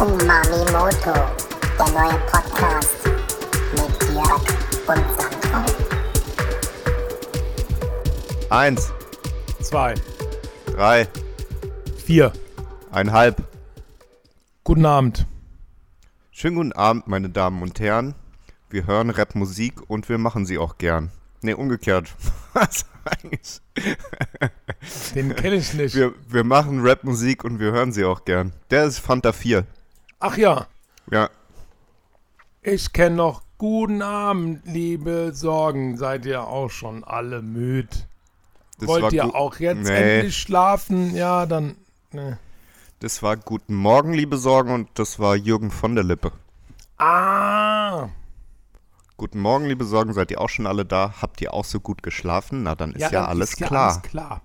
Umami Moto, der neue Podcast mit Jörg und Sandro. Eins, Zwei, drei, vier. einhalb. Guten Abend. Schönen guten Abend, meine Damen und Herren. Wir hören Rapmusik und wir machen sie auch gern. Ne, umgekehrt. Was eigentlich? Den kenne ich nicht. Wir, wir machen Rapmusik und wir hören sie auch gern. Der ist Fanta 4. Ach ja, Ja, ich kenne noch Guten Abend, liebe Sorgen. Seid ihr auch schon alle müde? das Wollt ihr auch jetzt Nee. endlich schlafen? Ja, dann. Ne. Das war Guten Morgen, liebe Sorgen, und das war Jürgen von der Lippe. Ah, Guten Morgen, liebe Sorgen, seid ihr auch schon alle da? Habt ihr auch so gut geschlafen? Na, dann ist ja, dann alles ist ja klar. alles klar.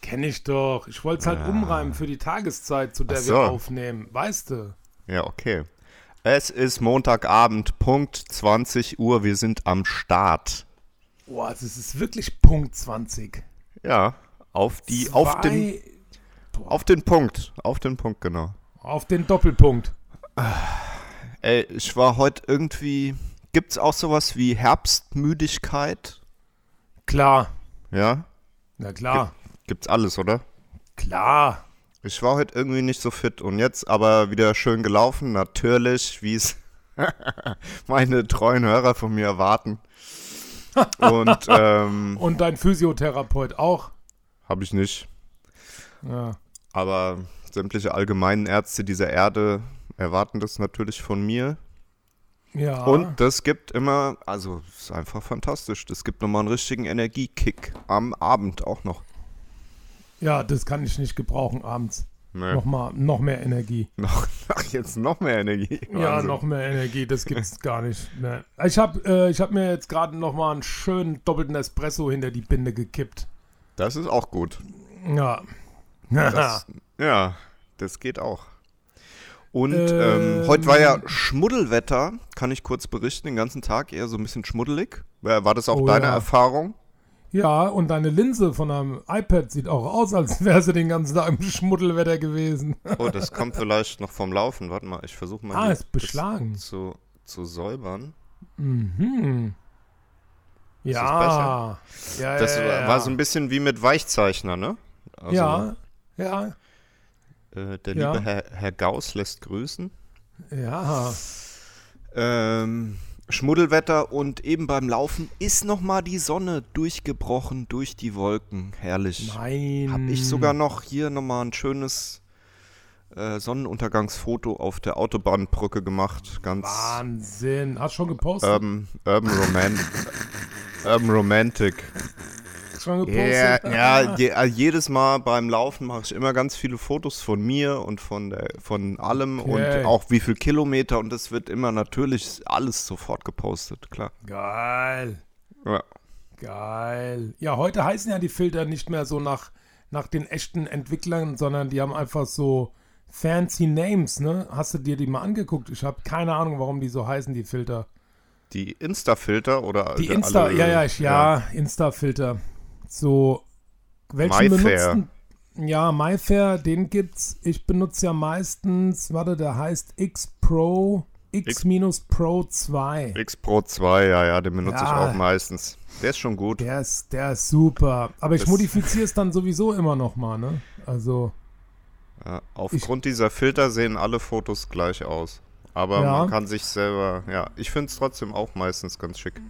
Kenn ich doch. Ich wollte es halt umreimen für die Tageszeit, zu der so. wir aufnehmen. Weißt du? Ja, okay. Es ist Montagabend, Punkt 20 Uhr. Wir sind am Start. Boah, das ist wirklich Punkt 20. Ja, auf die, auf den, Zwei- auf den Punkt, auf den Punkt, genau. auf den Doppelpunkt. Ey, ich war heute irgendwie, gibt's auch sowas wie Herbstmüdigkeit? Klar. Ja, Na klar. Gibt's alles, oder? Klar. Ich war heute irgendwie nicht so fit und jetzt aber wieder schön gelaufen, natürlich, wie es meine treuen Hörer von mir erwarten. Und ähm, Und dein Physiotherapeut auch. habe ich nicht. Ja. Aber sämtliche allgemeinen Ärzte dieser Erde erwarten das natürlich von mir. Ja. Und das gibt immer, also ist einfach fantastisch. Das gibt nochmal einen richtigen Energiekick am Abend auch noch. Ja, das kann ich nicht gebrauchen abends. Nee. Noch, mal, noch mehr Energie. Noch, ach, jetzt noch mehr Energie. Ja, Wahnsinn. noch mehr Energie, das gibt's gar nicht. Ne. Ich habe äh, ich hab mir jetzt gerade noch mal einen schönen doppelten Espresso hinter die Binde gekippt. Das ist auch gut. Ja. Das, ja, das geht auch. Und Ähm. ähm, heute war ja Schmuddelwetter, kann ich kurz berichten, den ganzen Tag eher so ein bisschen schmuddelig. War war das auch Oh, deine ja. Erfahrung? Ja, und deine Linse von einem iPad sieht auch aus, als wäre sie den ganzen Tag im Schmuddelwetter gewesen. Oh, das kommt vielleicht noch vom Laufen. Warte mal, ich versuche mal Ah, ist beschlagen. zu, zu säubern. Mhm. das Ja. ja. Das ja, war, ja. war so ein bisschen wie mit Weichzeichner, ne? Also, ja, ja, Äh, der Ja. liebe Herr, Herr Gauss lässt grüßen. ja. Ähm, Schmuddelwetter und eben beim Laufen ist nochmal die Sonne durchgebrochen durch die Wolken. Herrlich. Nein. Hab ich sogar noch hier nochmal ein schönes äh, Sonnenuntergangsfoto auf der Autobahnbrücke gemacht. Ganz Wahnsinn. Hast schon gepostet? Urban, Urban, Roman Urban Romantic. Schon Ja, gepostet? ja je, äh, jedes Mal beim Laufen mache ich immer ganz viele Fotos von mir und von, der, von allem Okay. und auch wie viel Kilometer und das wird immer natürlich alles sofort gepostet, klar. Geil. Ja. Geil. Ja, heute heißen ja die Filter nicht mehr so nach, nach den echten Entwicklern, sondern die haben einfach so fancy Names, ne? Hast du dir die mal angeguckt? Ich habe keine Ahnung, warum die so heißen, die Filter. Die Insta-Filter oder Die alle- Insta, ja, ja, ich, ja, Insta-Filter. So, welchen MyFair. benutzen? Ja, MyFair, den gibt's. Ich benutze ja meistens, warte, der heißt X Pro, X-Pro 2. X Pro 2, ja, ja, den benutze ich Ja. auch meistens. Der ist schon gut. Der ist, der ist super. Aber ich Das- modifiziere es dann sowieso immer noch mal, ne? Also, Ja, aufgrund dieser Filter sehen alle Fotos gleich aus. Aber Ja. man kann sich selber, ja, ich finde es trotzdem auch meistens ganz schick.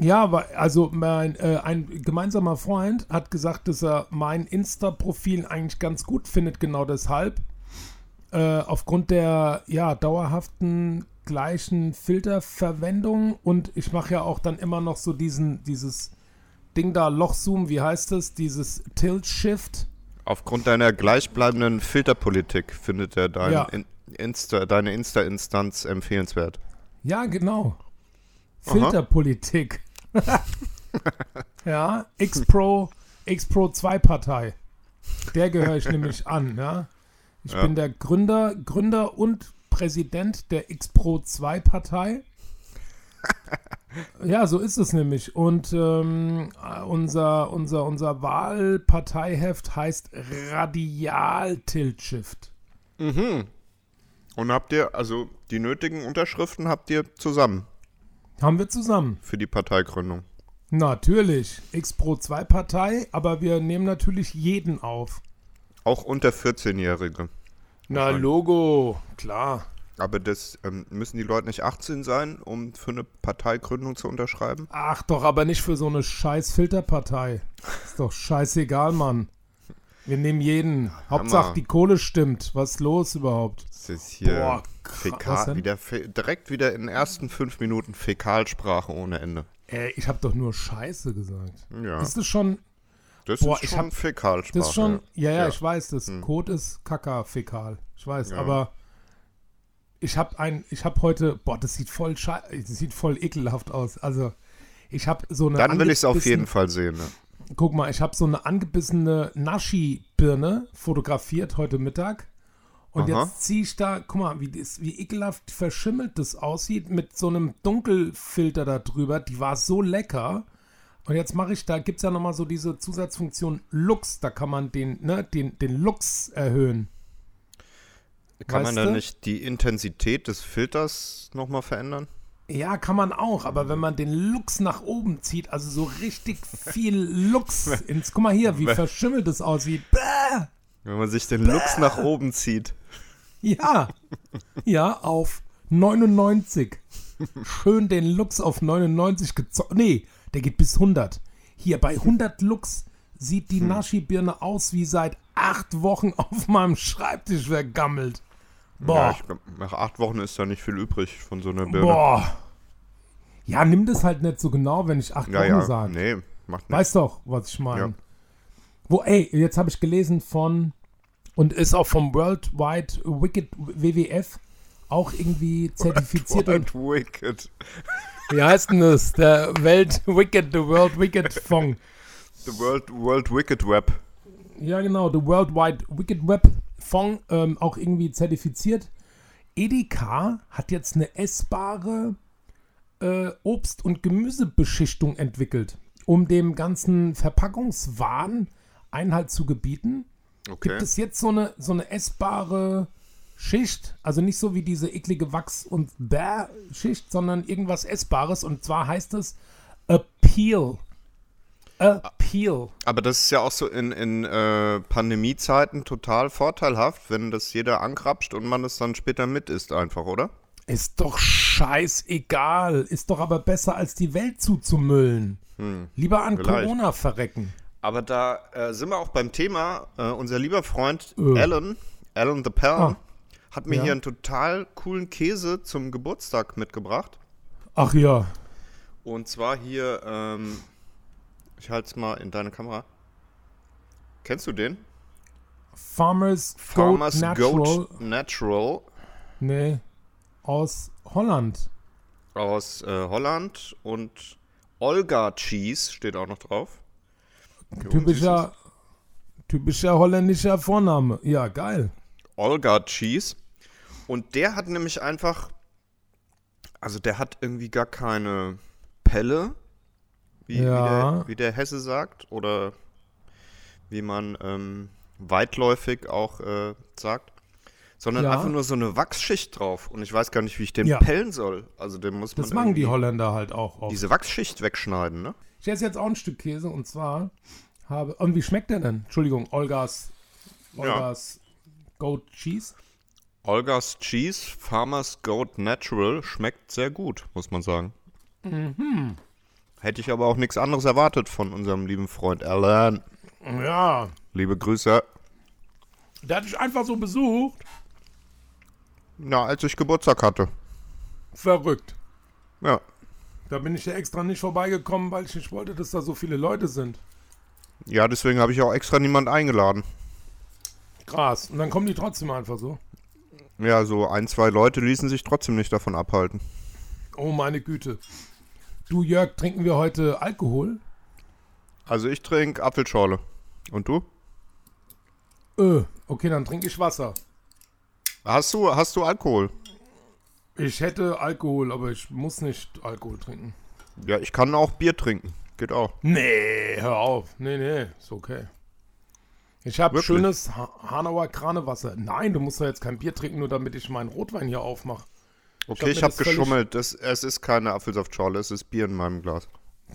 Ja, aber also mein, äh, ein gemeinsamer Freund hat gesagt, dass er mein Insta-Profil eigentlich ganz gut findet, genau deshalb. Äh, aufgrund der ja, dauerhaften gleichen Filterverwendung und ich mache ja auch dann immer noch so diesen, dieses Ding da, Lochzoom, wie heißt das? Dieses Tilt-Shift. Aufgrund deiner gleichbleibenden Filterpolitik findet er dein Ja. In Insta, deine Insta-Instanz empfehlenswert. Ja, genau. Filterpolitik. ja, X-Pro, X-Pro 2 Partei. Der gehöre ich nämlich an, ja. Ich Ja. bin der Gründer, Gründer und Präsident der X-Pro 2 Partei. Ja, so ist es nämlich. Und ähm, unser, unser, unser Wahlparteiheft heißt Radial Tilt Shift. Mhm. Und habt ihr, also die nötigen Unterschriften habt ihr zusammen Haben wir zusammen. für die Parteigründung. Natürlich. X-Pro 2 Partei, aber wir nehmen natürlich jeden auf. Auch unter 14-Jährige. Na, Logo, klar. Aber das ähm, müssen die Leute nicht 18 sein, um für eine Parteigründung zu unterschreiben? Ach doch, aber nicht für so eine scheiß Filterpartei. Ist doch scheißegal, Mann. Wir nehmen jeden. Hauptsache die Kohle stimmt. Was ist los überhaupt? Das ist hier Boah, Fäkal, wieder, direkt wieder in den ersten fünf Minuten Fäkalsprache ohne Ende. Ey, ich habe doch nur Scheiße gesagt. Ja, Ist das schon, das boah, ist ich schon hab- Fäkalsprache. das ist schon, ja, ja, Ja. ich weiß, das Code ist Kaka-Fäkal. Ich weiß, Ja. aber ich habe ein, ich habe heute, boah, das sieht voll schei das sieht voll ekelhaft aus. Also, ich habe so eine Dann will ich es auf jeden Fall sehen. Ne? Guck mal, ich habe so eine angebissene Naschi-Birne fotografiert heute Mittag. Und Aha. jetzt ziehe ich da, guck mal, wie, das, wie ekelhaft verschimmelt das aussieht mit so einem Dunkelfilter da drüber. Die war so lecker. Und jetzt mache ich, da gibt es ja nochmal so diese Zusatzfunktion Lux. Da kann man den, ne, den, den Lux erhöhen. Kann Weißt man da nicht die Intensität des Filters nochmal verändern? Ja, kann man auch, aber wenn man den Lux nach oben zieht, also so richtig viel Lux ins, guck mal hier, wie verschimmelt es aussieht. Bäh! Wenn man sich den Lux nach oben zieht. Ja, ja, auf 99. Schön den Lux auf 99 gezogen. Nee, der geht bis 100. Hier bei 100 Lux sieht die Naschi-Birne aus wie seit acht Wochen auf meinem Schreibtisch vergammelt. Ja, Boah, ich glaub, nach acht Wochen ist da nicht viel übrig von so einer Birne. boah. Ja, nimm das halt nicht so genau, wenn ich acht ja, Wochen ja, sage. nee, macht nichts. Weißt doch, was ich meine. Ja. Wo, ey, jetzt habe ich gelesen von, und ist auch vom World Wide Wicked WWF auch irgendwie zertifiziert und What wicked. Wie heißt denn das? Der Welt Wicked, the World Wicked Fonds. The World, World Wicked Web. Ja, genau, the World Wide Wicked Web Fonds, ähm, auch irgendwie zertifiziert. Edeka hat jetzt eine essbare äh, Obst- und Gemüsebeschichtung entwickelt, um dem ganzen Verpackungswahn Einhalt zu gebieten. Okay. Gibt es jetzt so eine, so eine essbare Schicht, also nicht so wie diese eklige Wachs- und Bär-Schicht, sondern irgendwas Essbares und zwar heißt es Appeal. Appeal. Aber das ist ja auch so in, in äh, Pandemiezeiten total vorteilhaft, wenn das jeder ankrapscht und man es dann später mit isst einfach, oder? Ist doch scheißegal. Ist doch aber besser, als die Welt zuzumüllen. Lieber an vielleicht. Corona verrecken. Aber da äh, sind wir auch beim Thema. Äh, unser lieber Freund Äh. Alan, Alan the Pal, Ah. hat mir Ja. hier einen total coolen Käse zum Geburtstag mitgebracht. Ach ja. Und zwar hier, ähm, ich halte es mal in deine Kamera. Kennst du den? Farmers, Farmers Goat Natural. Goat Natural Nee. Aus Holland. aus äh, Holland und Olga Cheese steht auch noch drauf. Hier Typischer, typischer holländischer Vorname. Ja, geil. Olga Cheese. Und der hat nämlich einfach, also der hat irgendwie gar keine Pelle, wie, Ja. wie, der, wie der Hesse sagt, oder wie man ähm, weitläufig auch äh, sagt, sondern Ja. einfach nur so eine Wachsschicht drauf. Und ich weiß gar nicht, wie ich den Ja. pellen soll. Also den muss man Das machen die Holländer halt auch oft. diese Wachsschicht wegschneiden, ne? Ich esse jetzt auch ein Stück Käse und zwar habe. Und wie schmeckt der denn? Entschuldigung, Olgas. Olgas Goat Cheese. Olga's Cheese Farmers Goat Natural schmeckt sehr gut, muss man sagen. Mhm. Hätte ich aber auch nichts anderes erwartet von unserem lieben Freund Alan. Ja. Liebe Grüße. Der hat dich einfach so besucht. Na, als ich Geburtstag hatte. Verrückt. Ja. Da bin ich ja extra nicht vorbeigekommen, weil ich nicht wollte, dass da so viele Leute sind. Ja, deswegen habe ich auch extra niemand eingeladen. Krass. Und dann kommen die trotzdem einfach so. Ja, so ein, zwei Leute ließen sich trotzdem nicht davon abhalten. Oh meine Güte. Du Jörg, trinken wir heute Alkohol? Also ich trinke Apfelschorle. Und du? Äh, okay, dann trinke ich Wasser. Hast du, hast du Alkohol? Ich hätte Alkohol, aber ich muss nicht Alkohol trinken. Ja, ich kann auch Bier trinken. Geht auch. Nee, hör auf. Nee, nee, ist okay. Ich habe schönes ha Hanauer Kranewasser. Nein, du musst doch jetzt kein Bier trinken, nur damit ich meinen Rotwein hier aufmache. Okay, ich habe geschummelt. Das, es ist keine Apfelsaftschorle, es ist Bier in meinem Glas.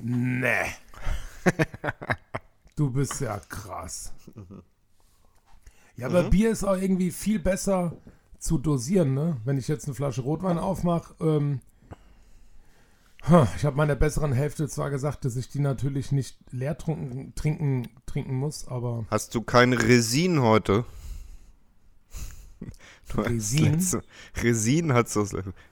Nee. du bist ja krass. Ja, aber Bier ist auch irgendwie viel besser zu dosieren, ne? Wenn ich jetzt eine Flasche Rotwein aufmache, ähm, ich habe meiner besseren Hälfte zwar gesagt, dass ich die natürlich nicht leer trunken, trinken, trinken muss, aber Hast du kein Resin heute? Resin? letzte- Resin hat so.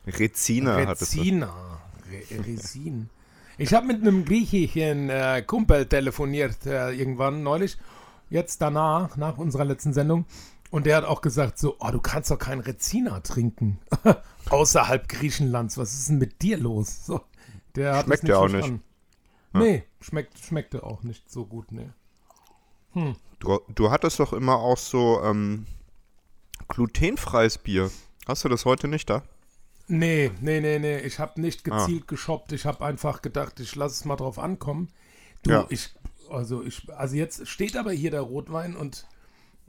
Rezina hattest du. Rezina. Re Resin. Ich habe mit einem griechischen äh, Kumpel telefoniert äh, irgendwann neulich, jetzt danach, nach unserer letzten Sendung. Und der hat auch gesagt so, oh, du kannst doch kein Rezina trinken. Außerhalb Griechenlands. Was ist denn mit dir los? So, der hat Schmeckt ja auch verstanden. Nee, schmeckt, schmeckte auch nicht so gut, nee. Du, du hattest doch immer auch so ähm, glutenfreies Bier. Hast du das heute nicht da? Nee, nee, nee, nee. Ich habe nicht Ah. gezielt geshoppt. Ich habe einfach gedacht, ich lasse es mal drauf ankommen. Du, Ja. ich, also ich, also jetzt steht aber hier der Rotwein und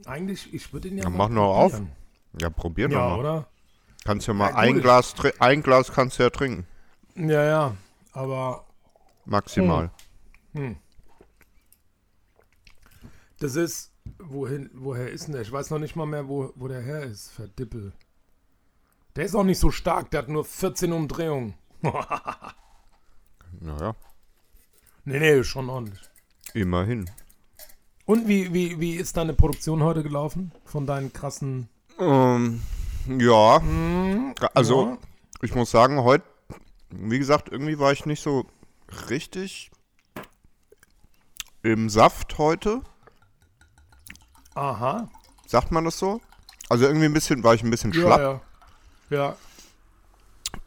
eigentlich, ich würde ihn ja Ja, mal mach nur auf. Ja, probier Ja, mal. oder? Kannst ja mal Ja, ein Glas, ein Glas kannst du ja trinken. Ja, ja. Aber Maximal. das ist, wohin, woher ist denn der? Ich weiß noch nicht mal mehr, wo, wo der her ist. Verdippel. Der ist auch nicht so stark. Der hat nur 14 Umdrehungen. Naja, Nee, nee, schon ordentlich. immerhin. Und wie, wie, wie ist deine Produktion heute gelaufen? Von deinen krassen. Ähm, ja, also ja. ich muss sagen, heute, wie gesagt, irgendwie war ich nicht so richtig im Saft heute. Aha. Sagt man das so? Also irgendwie ein bisschen, war ich ein bisschen Ja, schlapp, ja. Ja.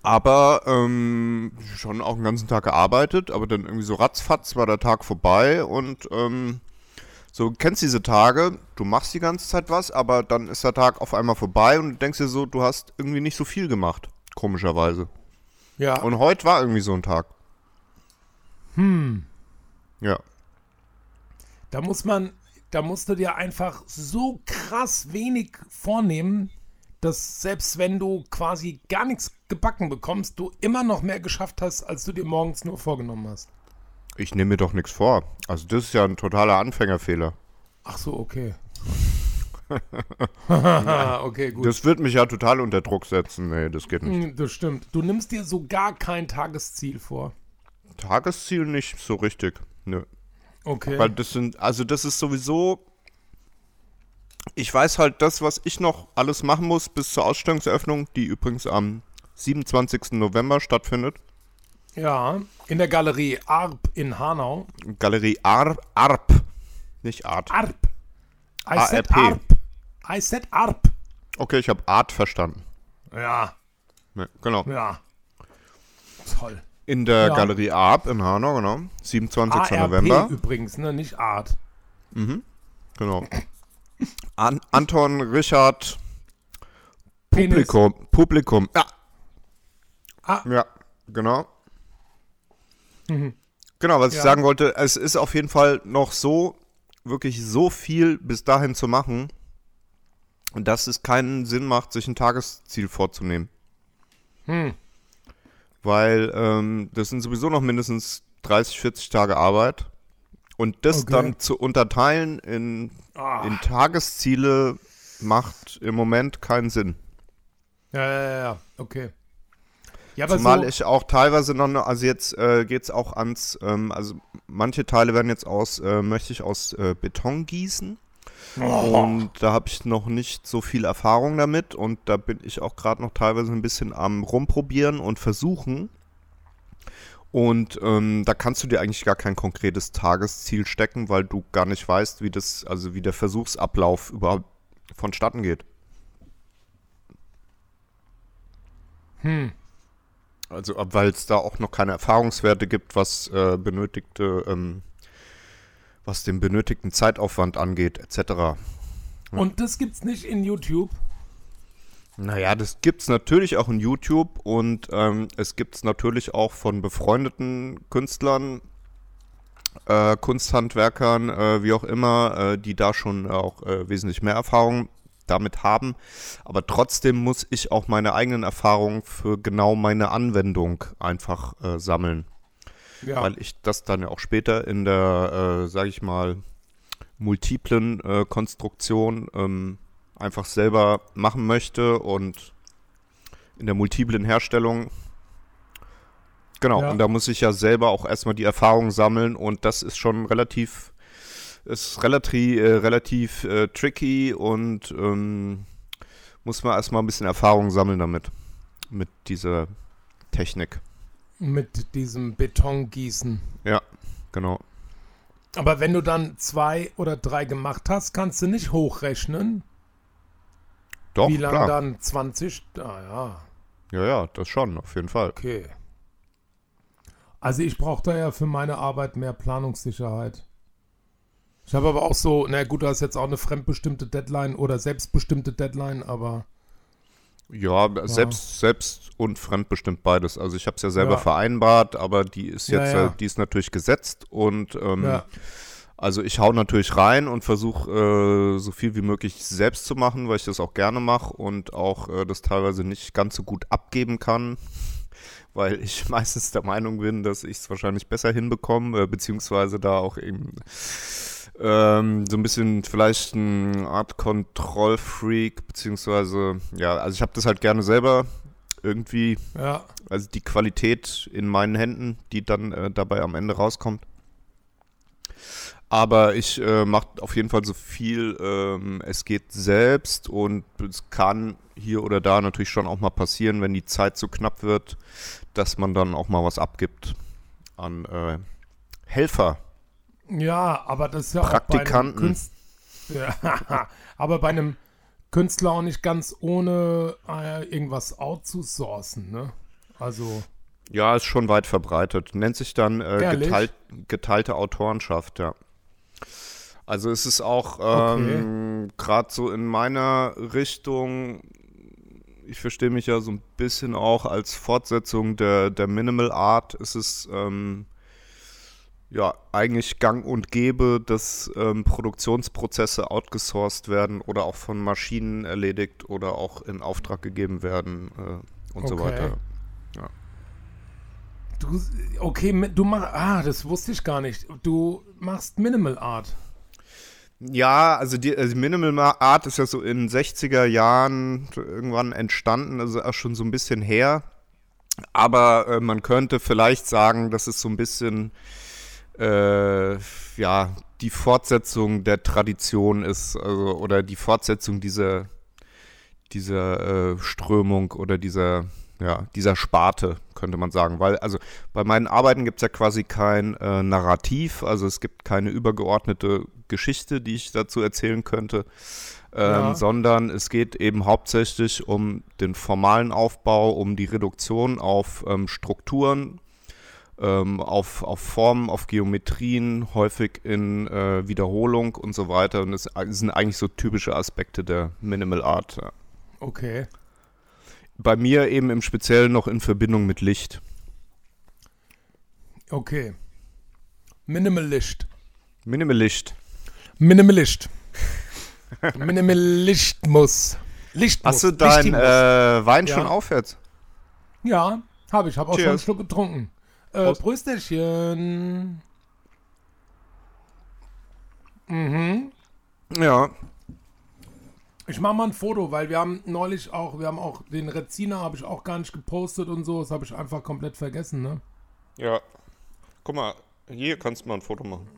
aber ähm, schon auch den ganzen Tag gearbeitet, aber dann irgendwie so ratzfatz war der Tag vorbei und ähm, so, du kennst diese Tage, du machst die ganze Zeit was, aber dann ist der Tag auf einmal vorbei und du denkst dir so, du hast irgendwie nicht so viel gemacht, komischerweise. Ja. Und heute war irgendwie so ein Tag. Hm. Ja. Da muss man, da musst du dir einfach so krass wenig vornehmen, dass selbst wenn du quasi gar nichts gebacken bekommst, du immer noch mehr geschafft hast, als du dir morgens nur vorgenommen hast. Ich nehme mir doch nichts vor. Also das ist ja ein totaler Anfängerfehler. Ach so, okay. okay, gut. Das wird mich ja total unter Druck setzen. Nee, das geht nicht. Hm, Das stimmt. Du nimmst dir so gar kein Tagesziel vor. Tagesziel nicht so richtig. Nö. Okay. Weil das sind, also das ist sowieso. Ich weiß halt das, was ich noch alles machen muss bis zur Ausstellungseröffnung, die übrigens am 27. November stattfindet. ja, in der Galerie Arp in Hanau. Galerie Ar Arp. Nicht Art. Arp. I said ARP. Arp. I said Arp. Okay, ich habe Art verstanden. Ja, Ne, genau. ja. Toll. In der Ja. Galerie Arp in Hanau, genau. 27. ARP November. übrigens, ne? Nicht Art. Genau. An Anton, Richard, Penis. Publikum. Publikum. Ja. Ah. Ja, genau. Genau, was ich Ja. sagen wollte, es ist auf jeden Fall noch so, wirklich so viel bis dahin zu machen, dass es keinen Sinn macht, sich ein Tagesziel vorzunehmen. Hm. Weil ähm, das sind sowieso noch mindestens 30, 40 Tage Arbeit. Und das Okay. dann zu unterteilen in, Ah. in Tagesziele macht im Moment keinen Sinn. Ja, ja, ja, ja. Okay. Ja, aber Zumal so, ich auch teilweise noch, ne- also jetzt äh, geht es auch ans, ähm, also manche Teile werden jetzt aus, äh, möchte ich aus äh, Beton gießen. Oh. Und da habe ich noch nicht so viel Erfahrung damit und da bin ich auch gerade noch teilweise ein bisschen am rumprobieren und versuchen. Und ähm, da kannst du dir eigentlich gar kein konkretes Tagesziel stecken, weil du gar nicht weißt, wie das, also wie der Versuchsablauf überhaupt vonstatten geht. Hm. Also, weil es da auch noch keine Erfahrungswerte gibt, was äh, benötigte, ähm, was den benötigten Zeitaufwand angeht, etc. Und das gibt's nicht in YouTube. Naja, das gibt's natürlich auch in YouTube und ähm, es gibt's natürlich auch von befreundeten Künstlern, äh, Kunsthandwerkern, äh, wie auch immer, äh, die da schon auch äh, wesentlich mehr Erfahrung damit haben. Aber trotzdem muss ich auch meine eigenen Erfahrungen für genau meine Anwendung einfach äh, sammeln. Ja. Weil ich das dann ja auch später in der, äh, sage ich mal, multiplen äh, Konstruktion ähm, einfach selber machen möchte und in der multiplen Herstellung. Genau, Ja. und da muss ich ja selber auch erstmal die Erfahrung sammeln und das ist schon relativ, ist relativ, äh, relativ äh, tricky und ähm, muss man erstmal ein bisschen Erfahrung sammeln damit, mit dieser Technik. Mit diesem Betongießen. Ja, genau. Aber wenn du dann zwei oder drei gemacht hast, kannst du nicht hochrechnen, Doch, wie lange dann 20. Ah ja, Ja, ja, das schon, auf jeden Fall. okay. Also ich brauche da ja für meine Arbeit mehr Planungssicherheit. Ich habe aber auch so, na gut, du hast jetzt auch eine fremdbestimmte Deadline oder selbstbestimmte Deadline, aber Ja, selbst, selbst und fremdbestimmt beides. Also ich habe es ja selber Ja. vereinbart, aber die ist Ja, jetzt, ja. äh, die ist natürlich gesetzt und ähm, ja, also ich hau natürlich rein und versuche äh, so viel wie möglich selbst zu machen, weil ich das auch gerne mache und auch äh, das teilweise nicht ganz so gut abgeben kann, weil ich meistens der Meinung bin, dass ich es wahrscheinlich besser hinbekomme, äh, beziehungsweise da auch eben ähm, so ein bisschen vielleicht eine Art Kontrollfreak, beziehungsweise ja, also ich habe das halt gerne selber irgendwie, ja, also die Qualität in meinen Händen, die dann äh, dabei am Ende rauskommt. Aber ich äh, mache auf jeden Fall so viel ähm, es geht selbst und es kann hier oder da natürlich schon auch mal passieren, wenn die Zeit zu knapp wird, dass man dann auch mal was abgibt an äh, Helfer. Ja, aber das ist ja Praktikanten. auch bei einem Künst ja, aber bei einem Künstler auch nicht ganz ohne äh, irgendwas outzusourcen, ne? Also Ja, ist schon weit verbreitet. Nennt sich dann äh, geteilt, geteilte Autorenschaft, ja. Also es ist auch Okay. ähm, gerade so in meiner Richtung, ich verstehe mich ja so ein bisschen auch als Fortsetzung der, der Minimal Art, ist es ähm, ja eigentlich gang und gäbe, dass ähm, Produktionsprozesse outgesourced werden oder auch von Maschinen erledigt oder auch in Auftrag gegeben werden äh, und so Okay. weiter. Du, okay, du machst, ah, das wusste ich gar nicht. Du machst Minimal Art. Ja, also die, also Minimal Ma- Art ist ja so in den 60er Jahren irgendwann entstanden, also auch schon so ein bisschen her. Aber äh, man könnte vielleicht sagen, dass es so ein bisschen äh, ja, die Fortsetzung der Tradition ist, also, oder die Fortsetzung dieser, dieser äh, Strömung oder dieser, ja, dieser Sparte, könnte man sagen. Weil, also bei meinen Arbeiten gibt es ja quasi kein äh, Narrativ, also es gibt keine übergeordnete Geschichte, die ich dazu erzählen könnte, ähm, Ja. sondern es geht eben hauptsächlich um den formalen Aufbau, um die Reduktion auf ähm, Strukturen, ähm, auf, auf Formen, auf Geometrien, häufig in äh, Wiederholung und so weiter. Und das sind eigentlich so typische Aspekte der Minimal Art. Ja. Okay. Bei mir eben im Speziellen noch in Verbindung mit Licht. Okay. Minimalist. Minimal Licht. Minimalist. Minimalismus. Lichtmus. Hast du dein Lichtmus. äh, Wein Ja. schon auf jetzt? Ja, habe ich. Habe auch schon einen. Schluck getrunken. Äh, Prost. Prösterchen. Mhm. Ja. Ich mache mal ein Foto, weil wir haben neulich auch, wir haben auch den Reziner habe ich auch gar nicht gepostet und so. Das habe ich einfach komplett vergessen, ne? Ja. Guck mal, hier kannst du mal ein Foto machen.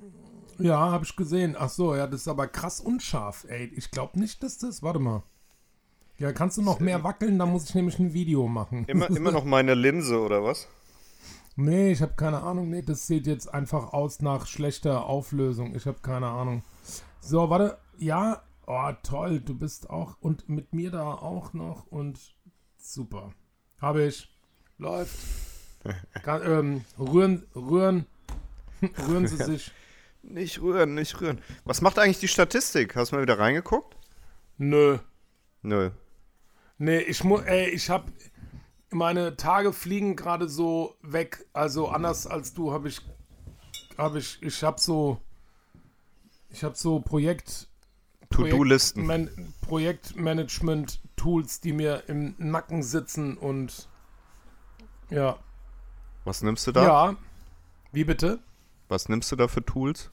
Ja, habe ich gesehen. Ach so, ja, das ist aber krass unscharf, ey. Ich glaube nicht, dass das. Warte mal. Ja, kannst du noch mehr wackeln? Dann muss ich nämlich ein Video machen. Immer, immer noch meine Linse, oder was? Nee, ich habe keine Ahnung. Nee, das sieht jetzt einfach aus nach schlechter Auflösung. Ich habe keine Ahnung. So, warte. Ja, oh, toll. Du bist auch und mit mir da auch noch und super. Habe ich. Läuft. Kann, ähm, rühren, rühren. rühren Sie sich. Nicht rühren, nicht rühren. Was macht eigentlich die Statistik? Hast du mal wieder reingeguckt? Nö. Nö. Nee, ich muss, ey, ich hab, meine Tage fliegen gerade so weg. Also anders als du habe ich habe ich, ich habe so, ich habe so Projekt, To-Do-Listen. Man, Projektmanagement-Tools, die mir im Nacken sitzen und ja. Was nimmst du da? Ja. Wie bitte? Was nimmst du da für Tools?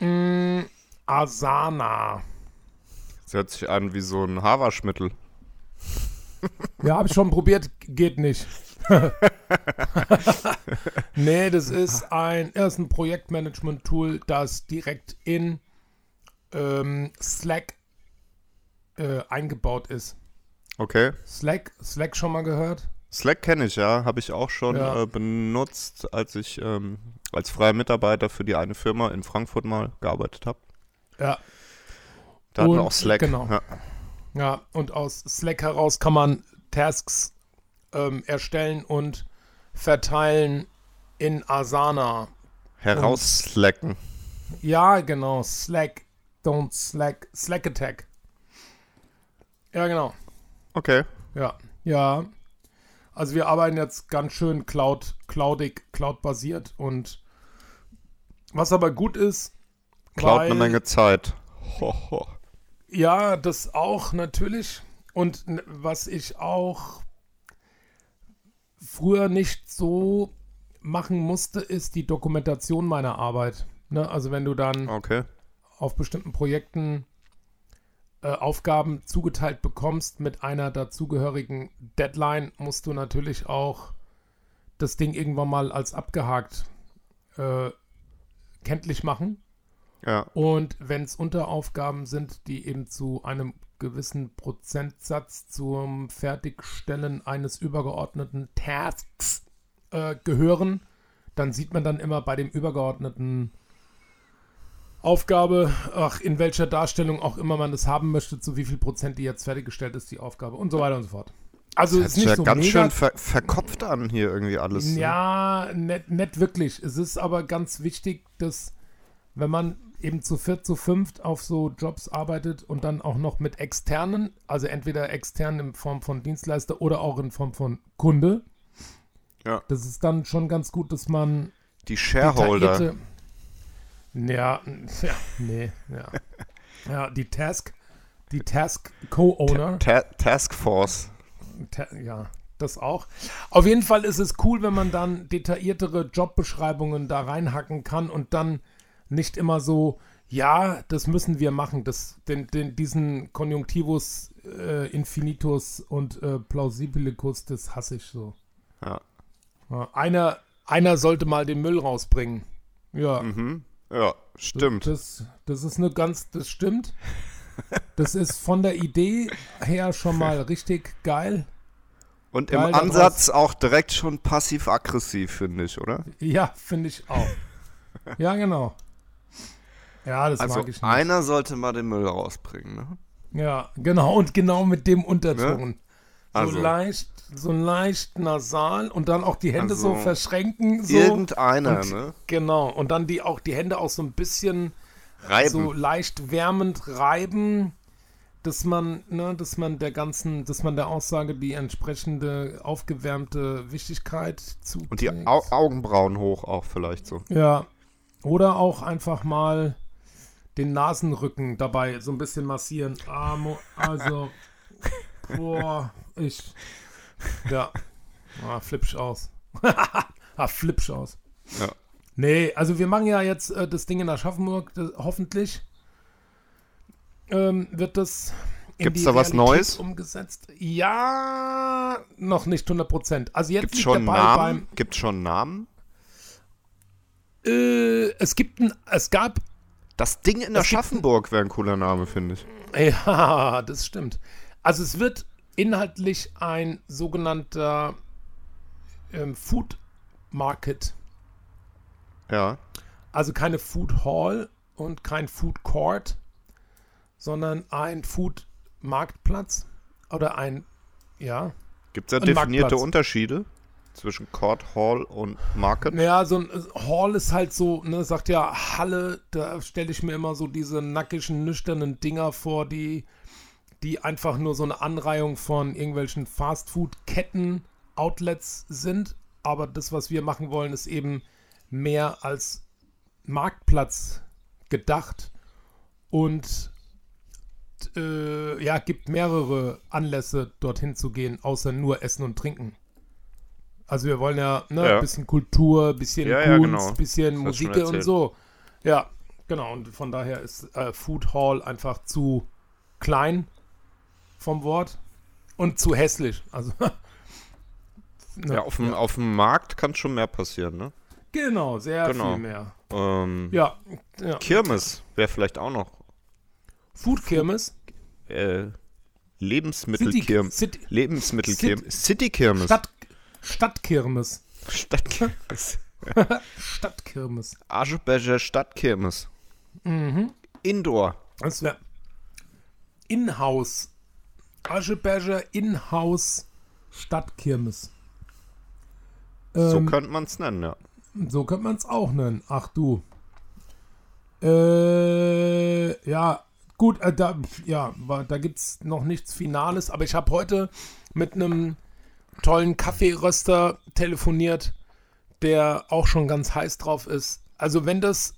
Mm, Asana. Das hört sich an wie so ein Haarwaschmittel. Ja, habe ich schon probiert, geht nicht. nee, das ist ein, ist ein Projektmanagement-Tool, das direkt in ähm, Slack äh, eingebaut ist. Okay. Slack, Slack schon mal gehört? Slack kenne ich, ja. Habe ich auch schon Ja. äh, benutzt, als ich ähm, als freier Mitarbeiter für die eine Firma in Frankfurt mal gearbeitet habe. Ja. Da hatten wir auch Slack. genau. Ja. Ja, und aus Slack heraus kann man Tasks ähm, erstellen und verteilen in Asana. Herausslacken. Ja, genau. Slack. Don't Slack. Slack Attack. Ja, genau. Okay. Ja. Ja. Also wir arbeiten jetzt ganz schön Cloud, cloudig, Cloud-basiert und was aber gut ist, weil- eine Menge Zeit. Ho, ho. Ja, das auch natürlich. Und was ich auch früher nicht so machen musste, ist die Dokumentation meiner Arbeit. Ne? Also wenn du dann Okay. auf bestimmten Projekten äh, Aufgaben zugeteilt bekommst mit einer dazugehörigen Deadline, musst du natürlich auch das Ding irgendwann mal als abgehakt äh, kenntlich machen. Ja. Und wenn es Unteraufgaben sind, die eben zu einem gewissen Prozentsatz zum Fertigstellen eines übergeordneten Tasks äh, gehören, dann sieht man dann immer bei dem übergeordneten Aufgabe, ach, in welcher Darstellung auch immer man das haben möchte, zu wie viel Prozent die jetzt fertiggestellt ist, die Aufgabe und so weiter und so fort. Also Das ist sich nicht ja so ganz mega schön ver verkopft an hier irgendwie alles. ne? ja, nicht, nicht wirklich. Es ist aber ganz wichtig, dass wenn man eben zu viert, zu fünft auf so Jobs arbeitet und dann auch noch mit externen, also entweder extern in Form von Dienstleister oder auch in Form von Kunde, Ja. das ist dann schon ganz gut, dass man Die Shareholder. Ja, ja, nee, ja. Ja, die Task, die Task Co-Owner. Ta Taskforce. Ta- Ja, das auch. Auf jeden Fall ist es cool, wenn man dann detailliertere Jobbeschreibungen da reinhacken kann und dann nicht immer so, ja, das müssen wir machen. Das, den, den, diesen Konjunktivus äh, Infinitus und äh, Plausibilicus, das hasse ich so. Ja. Einer, einer sollte mal den Müll rausbringen. Ja, Mhm. Ja, stimmt. das, das ist eine ganz, das stimmt. Das ist von der Idee her schon mal richtig geil. Und Geil, im Ansatz auch direkt schon passiv-aggressiv, finde ich, oder? Ja, finde ich auch. ja, genau. Ja, das Also mag ich nicht. einer sollte mal den Müll rausbringen, ne? Ja, genau, und genau mit dem Unterton. Also. So leicht, so leicht nasal und dann auch die Hände so Also, verschränken. So. Irgendeiner, und, ne? Genau, und dann die auch die Hände auch so ein bisschen Reiben. so leicht wärmend reiben, dass man, ne, dass man der ganzen, dass man der Aussage die entsprechende aufgewärmte Wichtigkeit zu. Und die Au Augenbrauen hoch auch vielleicht so. Ja. Oder auch einfach mal den Nasenrücken dabei so ein bisschen massieren. Mo- also, boah, ich. Ja. Ah, flipsch aus. ah, flipsch aus. Ja. Nee, also wir machen ja jetzt äh, das Ding in Aschaffenburg, das, hoffentlich. Ähm, wird das Gibt's die da was Realität Neues? umgesetzt? Ja, noch nicht 100 Prozent. Also jetzt Gibt's liegt schon Namen? Gibt's schon Namen? Äh, es gibt ein, es gab, Das Ding in Es gibt Aschaffenburg wäre ein cooler Name, finde ich. ja, das stimmt. Also es wird inhaltlich ein sogenannter ähm, Food Market, Ja. also keine Food Hall und kein Food Court, sondern ein Food Marktplatz oder ein, ja, Gibt's da Ein definierte Marktplatz. Unterschiede zwischen Court, Hall und Market? Naja, so ein äh, Hall ist halt so, ne, sagt ja Halle, da stelle ich mir immer so diese nackigen, nüchternen Dinger vor, die, die einfach nur so eine Anreihung von irgendwelchen Fastfood-Ketten, Outlets sind. Aber das, was wir machen wollen, ist eben mehr als Marktplatz gedacht und äh, ja, gibt mehrere Anlässe, dorthin zu gehen, außer nur Essen und Trinken. Also wir wollen ja, ne, Ja. bisschen Kultur, bisschen Ja, Kunst, genau. bisschen Das Musik und so. Ja, genau. Und von daher ist äh, Food Hall einfach zu klein vom Wort und zu hässlich. Also ne, Ja, auf dem, auf dem Markt kann schon mehr passieren, ne? genau, sehr Genau. viel mehr. Ähm, Ja, ja. Kirmes wäre vielleicht auch noch. Food Kirmes, Äh, Lebensmittelkirmes. City, Lebensmittelkirmes. Citykirmes. Stadt, Stadtkirmes. Stadtkirmes. Stadtkirmes. Aschebecher Stadtkirmes. Mhm. Indoor. Das wäre Inhouse. Ascheberger Inhouse Stadtkirmes. So Ähm, könnte man es nennen, ja. So könnte man es auch nennen. Ach du. Äh, ja, gut, äh, da, ja, war- da gibt es noch nichts Finales, aber ich habe heute mit einem tollen Kaffeeröster telefoniert, der auch schon ganz heiß drauf ist. Also wenn das,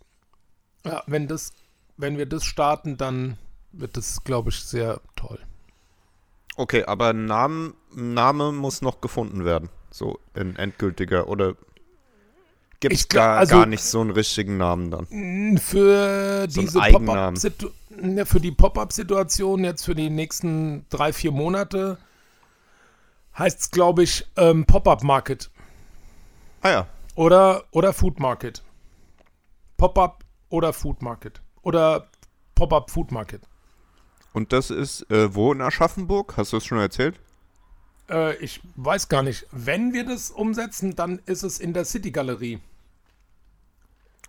ja, wenn das, wenn wir das starten, dann wird das, glaube ich, sehr toll. Okay, aber ein Name, muss noch gefunden werden. So in endgültiger oder gibt es gar, also- gar nicht so einen richtigen Namen dann? Für So diese Eigennamen. Pop-up-Situ- ne, für die Pop-up-Situation jetzt für die nächsten drei, vier Monate heißt es, glaube ich, ähm, Pop-up Market Ah ja, oder, oder Food Market. Pop-up oder Food Market. Oder Pop-up Food Market. und das ist äh, wo in Aschaffenburg? Hast du es schon erzählt? Äh, ich weiß gar nicht. Wenn wir das umsetzen, dann ist es in der City Galerie.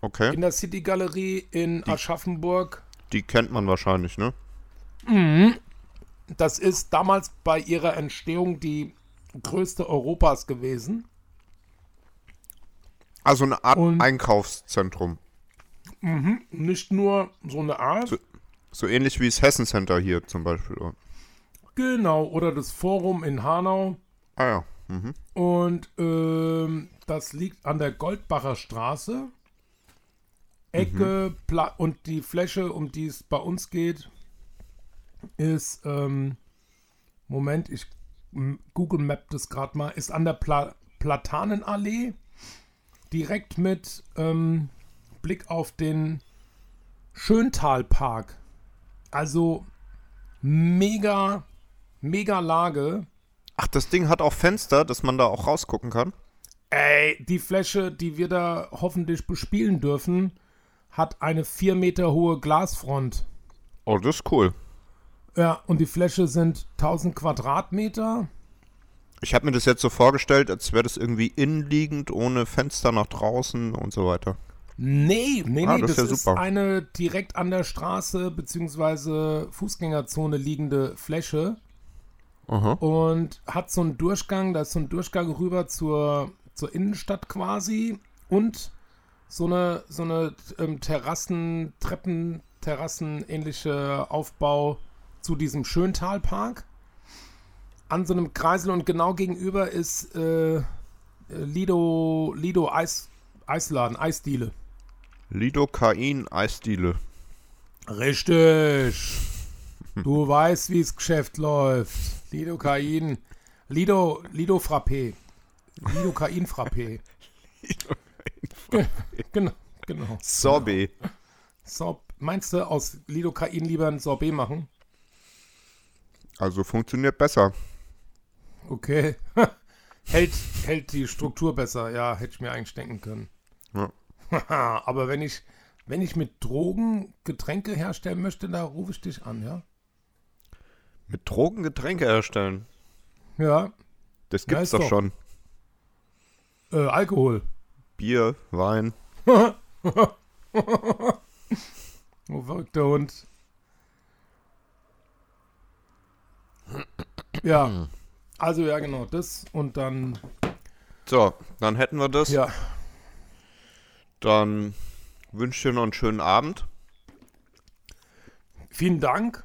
Okay, In der City Galerie in Aschaffenburg. die kennt man wahrscheinlich, ne? Das ist damals bei ihrer Entstehung die größte Europas gewesen. Also eine Art Und- Einkaufszentrum. Nicht nur so eine Art. So- So ähnlich wie das Hessen Center hier zum Beispiel. Genau, oder das Forum in Hanau. Ah ja. Mhm. Und ähm, das liegt an der Goldbacher Straße. Ecke, Pla und die Fläche, um die es bei uns geht, ist, ähm, Moment, ich Google Map das gerade mal, ist an der Pla Platanenallee, direkt mit ähm, Blick auf den Schöntalpark. Also mega, mega Lage. Ach, das Ding hat auch Fenster, dass man da auch rausgucken kann. Ey, die Fläche, die wir da hoffentlich bespielen dürfen, hat eine 4 Meter hohe Glasfront. Oh, das ist cool. Ja, und die Fläche sind 1000 Quadratmeter. Ich habe mir das jetzt so vorgestellt, als wäre das irgendwie innenliegend, ohne Fenster nach draußen und so weiter. Nee, nee, Ah, nee, das das, ist ja ist eine direkt an der Straße bzw. Fußgängerzone liegende Fläche Aha. und hat so einen Durchgang, da ist so ein Durchgang rüber zur, zur Innenstadt quasi und so eine, so eine ähm, Terrassen, Treppen, Terrassen ähnliche Aufbau zu diesem Schöntalpark. An so einem Kreisel und genau gegenüber ist äh, Lido, Lido Eis, Eisladen, Eisdiele. Lidocain Eisdiele. Richtig. Du weißt, wie das Geschäft läuft. Lidocain. Lido, Lido Frappé. Lidocain Frappé. Ge- genau, genau. Sorbet. Sor meinst du, aus Lidocain lieber ein Sorbet machen? Also funktioniert besser. Okay. hält, hält die Struktur besser. Ja, hätte ich mir eigentlich denken können. Ja. Aber wenn ich, wenn ich mit Drogen Getränke herstellen möchte, da rufe ich dich an, ja? Mit Drogen Getränke herstellen. Ja. Das Ja, gibt's ist doch doch. schon. Äh, Alkohol. Bier, Wein. Oh, verrückter Hund. Ja, also ja, genau, das und dann, So, dann hätten wir das. ja, Dann wünsche ich dir noch einen schönen Abend. vielen Dank.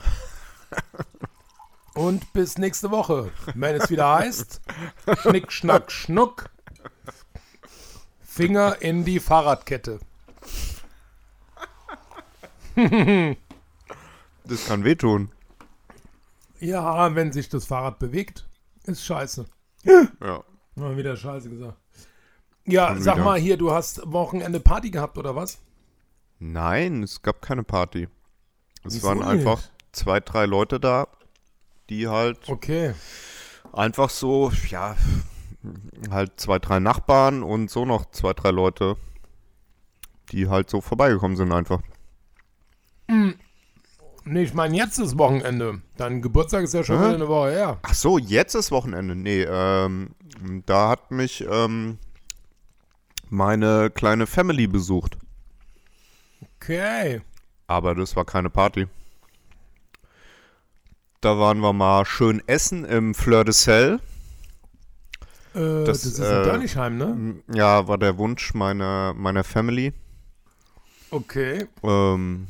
Und bis nächste Woche, wenn es wieder heißt, Schnick, Schnack, Schnuck, Finger in die Fahrradkette. Das kann wehtun. Ja, wenn sich das Fahrrad bewegt, ist scheiße. Ja. Mal wieder scheiße gesagt. Ja, Schon sag wieder. mal hier, du hast Wochenende Party gehabt oder was? Nein, es gab keine Party. Es Wieso waren einfach nicht? zwei, drei Leute da, die halt Okay. einfach so, ja, halt zwei, drei Nachbarn und so noch zwei, drei Leute, die halt so vorbeigekommen sind einfach. Nee, ich meine, jetzt ist Wochenende. Dein Geburtstag ist ja schon wieder eine Woche her. Ach so, jetzt ist Wochenende. Nee, ähm, da hat mich ähm, meine kleine Family besucht. Okay. Aber das war keine Party. Da waren wir mal schön essen im Fleur de Sel. Äh, Das, das, ist äh, in Dörnichheim, ne? Ja, war der Wunsch meiner, meiner Family. Okay. Ähm,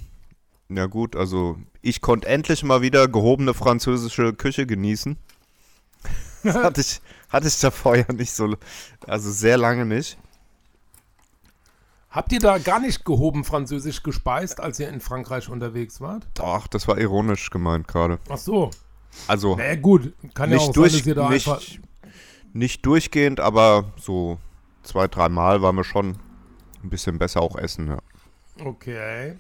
ja gut, also ich konnte endlich mal wieder gehobene französische Küche genießen. hatte, ich, hatte ich davor ja nicht so, also sehr lange nicht. Habt ihr da gar nicht gehoben Französisch gespeist, als ihr in Frankreich unterwegs wart? Doch, das war ironisch gemeint gerade. Ach so. Also Na naja, gut. Kann ja auch nicht, sein, durch, dass ihr da einfach... nicht, nicht durchgehend, aber so zwei, dreimal waren wir schon ein bisschen besser auch essen. Ja. Okay.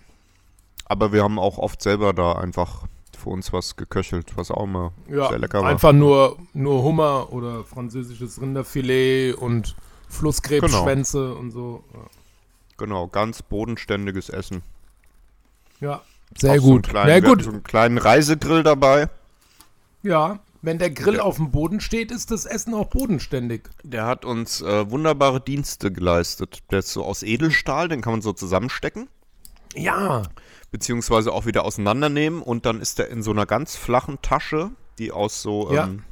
Aber wir haben auch oft selber da einfach für uns was geköchelt, was auch immer Ja, sehr lecker war. einfach nur, nur Hummer oder französisches Rinderfilet und Flusskrebsschwänze und so. Genau, ganz bodenständiges Essen. Ja, sehr Auch So einen gut. kleinen, hatten gut, So einen kleinen Reisegrill dabei. ja. Wenn der Grill Ja. auf dem Boden steht, ist das Essen auch bodenständig. Der hat uns äh, wunderbare Dienste geleistet. Der ist so aus Edelstahl, den kann man so zusammenstecken, Ja. Beziehungsweise auch wieder auseinandernehmen und dann ist der in so einer ganz flachen Tasche, die aus so Ja. ähm,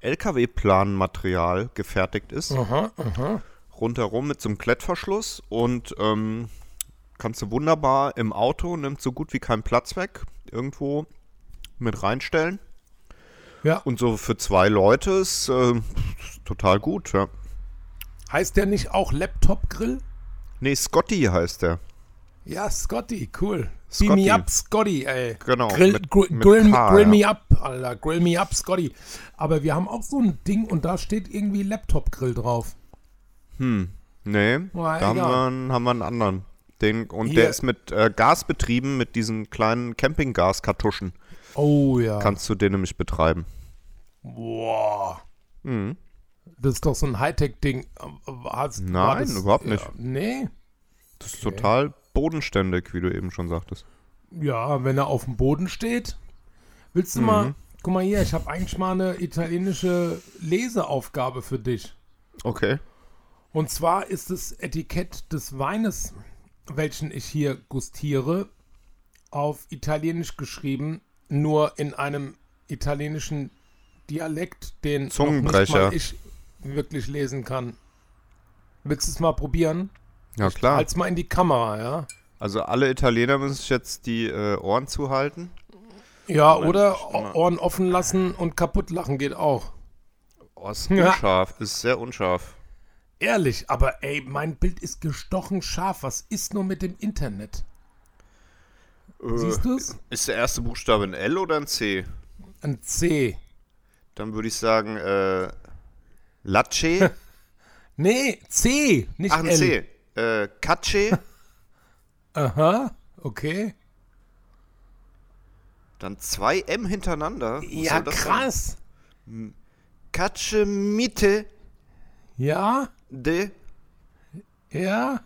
LKW-Planmaterial gefertigt ist, Aha, aha. rundherum mit so einem Klettverschluss und ähm, kannst du wunderbar im Auto, nimmt so gut wie keinen Platz weg, irgendwo mit reinstellen. Ja. Und so für zwei Leute ist äh, total gut, ja. Heißt der nicht auch Laptop-Grill? Nee, Scotty heißt der. Ja, Scotty, cool. Scotty. Beam me up, Scotty, ey. Genau, Grill, mit- gr mit grill, K, grill ja. me up, Alter. Grill me up, Scotty. Aber wir haben auch so ein Ding und da steht irgendwie Laptop-Grill drauf. Hm, nee, Na, da haben wir, einen, haben wir einen anderen. Den, und Hier- der ist mit äh, Gas betrieben, mit diesen kleinen Campinggaskartuschen. Oh ja. Kannst du den nämlich betreiben. Boah. Mhm. Das ist doch so ein Hightech-Ding. Hast- Nein, war das- überhaupt nicht. Ja, nee. Das ist total bodenständig, wie du eben schon sagtest. Ja, wenn er auf dem Boden steht. Willst du Mhm. mal. Guck mal hier, ich habe eigentlich mal eine italienische Leseaufgabe für dich. Okay. Und zwar ist das Etikett des Weines, welchen ich hier gustiere, auf Italienisch geschrieben, nur in einem italienischen Dialekt, den Zungenbrecher. ich wirklich lesen kann. Willst du es mal probieren? Ja, klar. Halt's mal in die Kamera, ja? Also alle Italiener müssen sich jetzt die äh, Ohren zuhalten. Ja, oder. Ohren offen lassen und kaputt lachen geht auch. Oh, ist Ja. unscharf, ist sehr unscharf. Ehrlich, aber ey, mein Bild ist gestochen scharf. Was ist nur mit dem Internet? Siehst Äh, du's? Ist der erste Buchstabe ein L oder ein C? Ein C. Dann würde ich sagen, äh, Lace. Nee, C, nicht Ach, ein L. C. Äh, Cace. Aha, okay. Dann zwei M hintereinander. Was Ja, krass. sein? Cace Mitte Ja, de ja,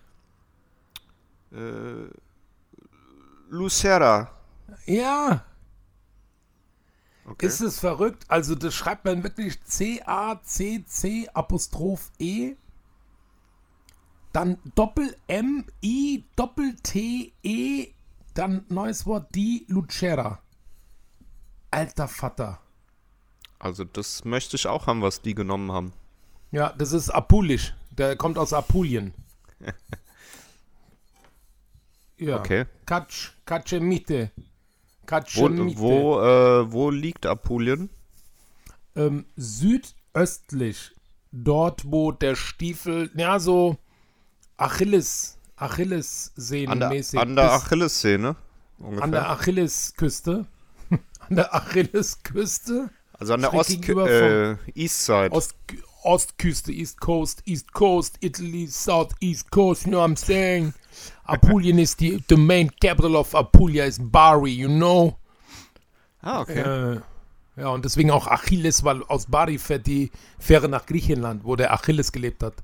äh, Lucera. ja. Okay. Ist es verrückt? Also das schreibt man wirklich C-A-C-C Apostroph E. Dann Doppel M I Doppel T E. Dann neues Wort die Lucera. Alter Vater. also das möchte ich auch haben, was die genommen haben. Ja, das ist Apulisch. Der kommt aus Apulien. ja. Okay. Katsch, Katschemite. Wo, Katschemite. wo, äh, wo liegt Apulien? Ähm, südöstlich. Dort, wo der Stiefel, ja, so Achilles, der, Achillessehnenmäßig. an der Achillessehne? ungefähr? An der Achillesküste. an der Achillesküste. also an der Ost äh, East Side. Ost, Ostküste, East Coast, East Coast, Italy, South East Coast, you know what I'm saying? Apulien is the, the main capital of Apulia is Bari, you know? ah, okay. Äh, ja, und deswegen auch Achilles, weil aus Bari fährt die Fähre nach Griechenland, wo der Achilles gelebt hat.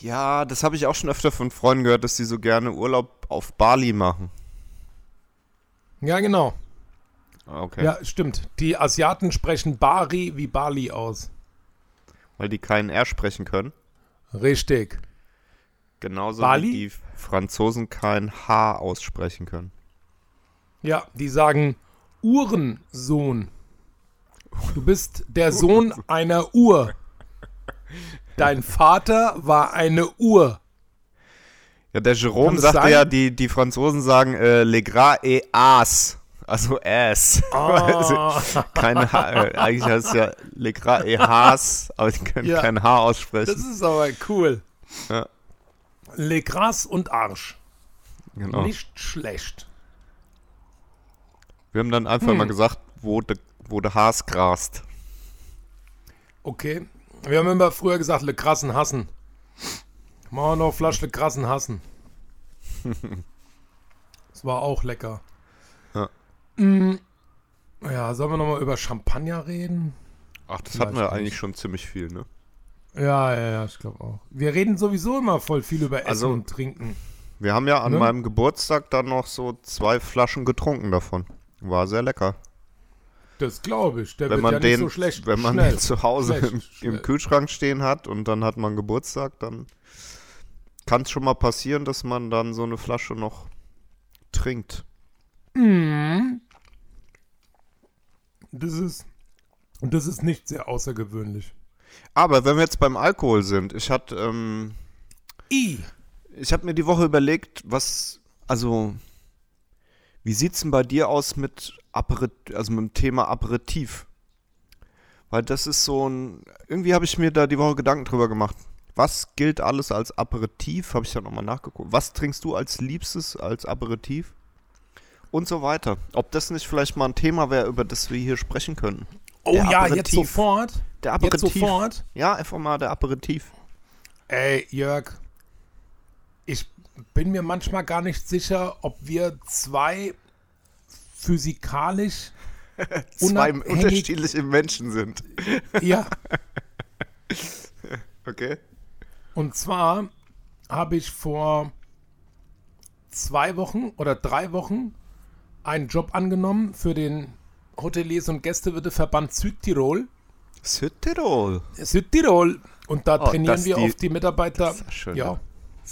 Ja, das habe ich auch schon öfter von Freunden gehört, dass die so gerne Urlaub auf Bali machen. Ja, genau. Ah, Okay. Ja, stimmt. Die Asiaten sprechen Bari wie Bali aus. Weil die keinen R sprechen können. Richtig. Genauso Bali? wie die Franzosen kein H aussprechen können. Ja, die sagen Uhrensohn. Du bist der Sohn einer Uhr. Dein Vater war eine Uhr. Ja, der Jerome sagte sein? ja, die, die Franzosen sagen äh, Le Gras et As. Also Ass. Ah. Keine H, äh, eigentlich heißt es ja Le Gras et Haas, aber die können Ja. kein H Das aussprechen. ist aber cool. Ja. Le Gras und Arsch. Genau. Nicht schlecht. Wir haben dann einfach Hm. mal gesagt, wo de, wo de Haas grast. Okay. Wir haben immer früher gesagt, Le Krassen hassen. Machen wir noch Flasche Le Krassen hassen. Das war auch lecker. Ja. Mm, ja, sollen wir nochmal über Champagner reden? Ach, das Vielleicht hatten wir nicht. eigentlich schon ziemlich viel, ne? Ja, ja, ja, ich glaube auch. Wir reden sowieso immer voll viel über Essen Also- und Trinken. Wir haben ja an Ne? meinem Geburtstag dann noch so zwei Flaschen getrunken davon. War sehr lecker. Das glaube ich. Der Wenn wird man ja den, nicht so schlecht. wenn man schnell. den zu Hause Schlecht, im, schnell. im Kühlschrank stehen hat und dann hat man Geburtstag, dann kann es schon mal passieren, dass man dann so eine Flasche noch trinkt. Das ist, das ist nicht sehr außergewöhnlich. Aber wenn wir jetzt beim Alkohol sind, ich hatte, ähm, I. ich habe mir die Woche überlegt, was, also, wie sieht's denn bei dir aus mit Aperit also mit dem Thema Aperitif? Weil das ist so ein, irgendwie habe ich mir da die Woche Gedanken drüber gemacht. Was gilt alles als Aperitif? Habe ich dann nochmal nachgeguckt. Was trinkst du als Liebstes als Aperitif? Und so weiter. Ob das nicht vielleicht mal ein Thema wäre, über das wir hier sprechen können. Oh Der ja, Aperitif. jetzt sofort. Der Jetzt Aperitif. sofort. Ja, einfach mal der Aperitif. Ey, Jörg, bin mir manchmal gar nicht sicher, ob wir zwei physikalisch Zwei unterschiedliche Menschen sind. Ja, Okay. und zwar habe ich vor zwei Wochen oder drei Wochen einen Job angenommen für den Hoteliers- und Gästewirteverband Südtirol. Südtirol. Südtirol. Und da Oh, trainieren wir die- auf die Mitarbeiter. Das ist ja schön, ja, ne?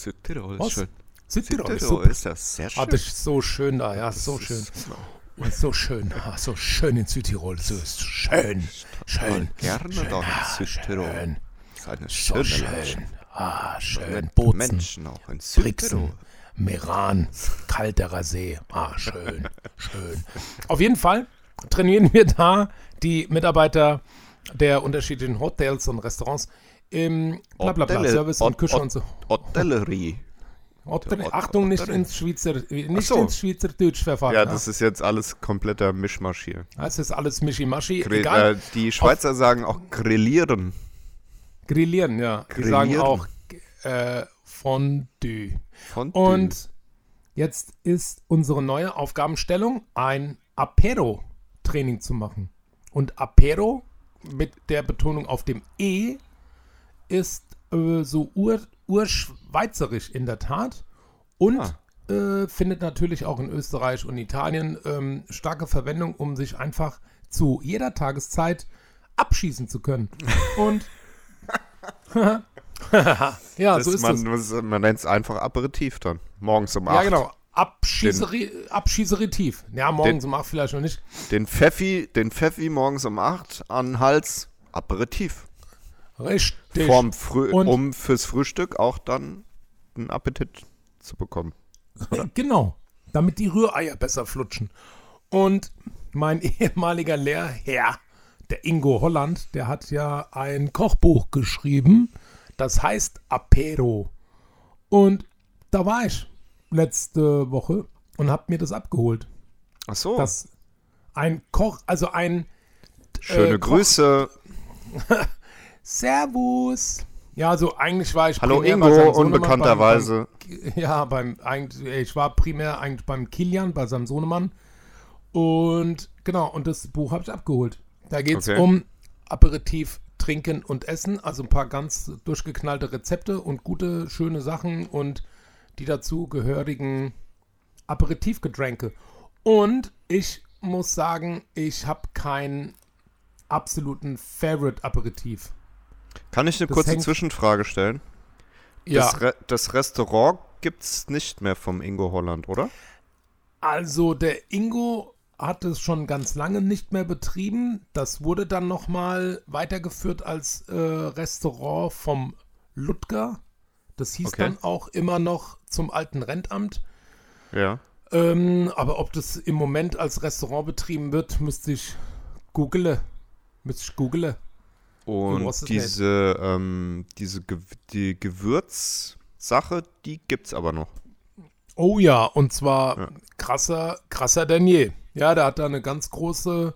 Südtirol ist schön. Südtirol, ist Südtirol super. ist das sehr schön. Ah, das ist so schön da, ja, so schön. ist-. Und so schön, ah, so schön in Südtirol, so ist schön, schön. Gerne schön, doch in ah, Südtirol. Schön, Das ist eine so schön, Menschen. ah, schön, Bozen, Menschen auch in Südtirol. Brixen, Meran, kalterer See, ah, schön, schön. Auf jeden Fall trainieren wir da die Mitarbeiter der unterschiedlichen Hotels und Restaurants im Blablabla, Hotelle- Service und Küche und so. Hotellerie. Hotel, Hot- Achtung, nicht ins Schweizer, nicht so. ins Schweizerdeutsch verfahren. Ja, das ist jetzt alles kompletter Mischmasch hier. Das ist alles Mischimaschi. Grill, Egal. äh, die Schweizer sagen auch grillieren. Grillieren, ja. Die sagen Grillieren. auch äh, Fondue. Von Und jetzt ist unsere neue Aufgabenstellung, ein Apero-Training zu machen. Und Apero mit der Betonung auf dem E ist äh, so ur, urschweizerisch in der Tat und Ah. äh, findet natürlich auch in Österreich und Italien ähm, starke Verwendung, um sich einfach zu jeder Tageszeit abschießen zu können. Und ja, das so ist man, es. man nennt es einfach Aperitif dann. Morgens um 8. Ja, genau. Abschießeri Abschießeritiv. Ja, morgens Den- um 8 vielleicht noch nicht. Den Pfeffi, den Pfeffi morgens um 8 an Hals. Aperitif. Richtig. Vorm Früh, Und- um fürs Frühstück auch dann einen Appetit zu bekommen. Genau. Damit die Rühreier besser flutschen. Und mein ehemaliger Lehrherr, der Ingo Holland, der hat ja ein Kochbuch geschrieben. Das heißt Apero. Und da war ich letzte Woche und habe mir das abgeholt. Ach so. Das ein Koch, also ein Schöne äh, Grüße. Servus. Ja, also eigentlich war ich Hallo Ingo, unbekannterweise. Beim, ja, beim eigentlich, ich war primär eigentlich beim Kilian, bei seinem Sohnemann. Und genau, und das Buch habe ich abgeholt. Da geht es Okay. um Aperitif, Trinken und Essen, also ein paar ganz durchgeknallte Rezepte und gute, schöne Sachen und die dazu gehörigen Aperitivgetränke. Und ich muss sagen, ich habe keinen absoluten Favorite Aperitif. Kann ich eine Das kurze Zwischenfrage stellen? Ja, Das, Re das Restaurant gibt es nicht mehr vom Ingo Holland, oder? also der Ingo hat es schon ganz lange nicht mehr betrieben. Das wurde dann nochmal weitergeführt als äh, Restaurant vom Ludger. Das hieß Okay. dann auch immer noch zum alten Rentamt. Ja. Ähm, aber ob das im Moment als Restaurant betrieben wird, müsste ich google. Müsste ich google. Und diese, ähm, diese Ge die Gewürzsache, die gibt's aber noch. Oh ja, und zwar Ja. krasser, krasser denn je. Ja, der hat da eine ganz große.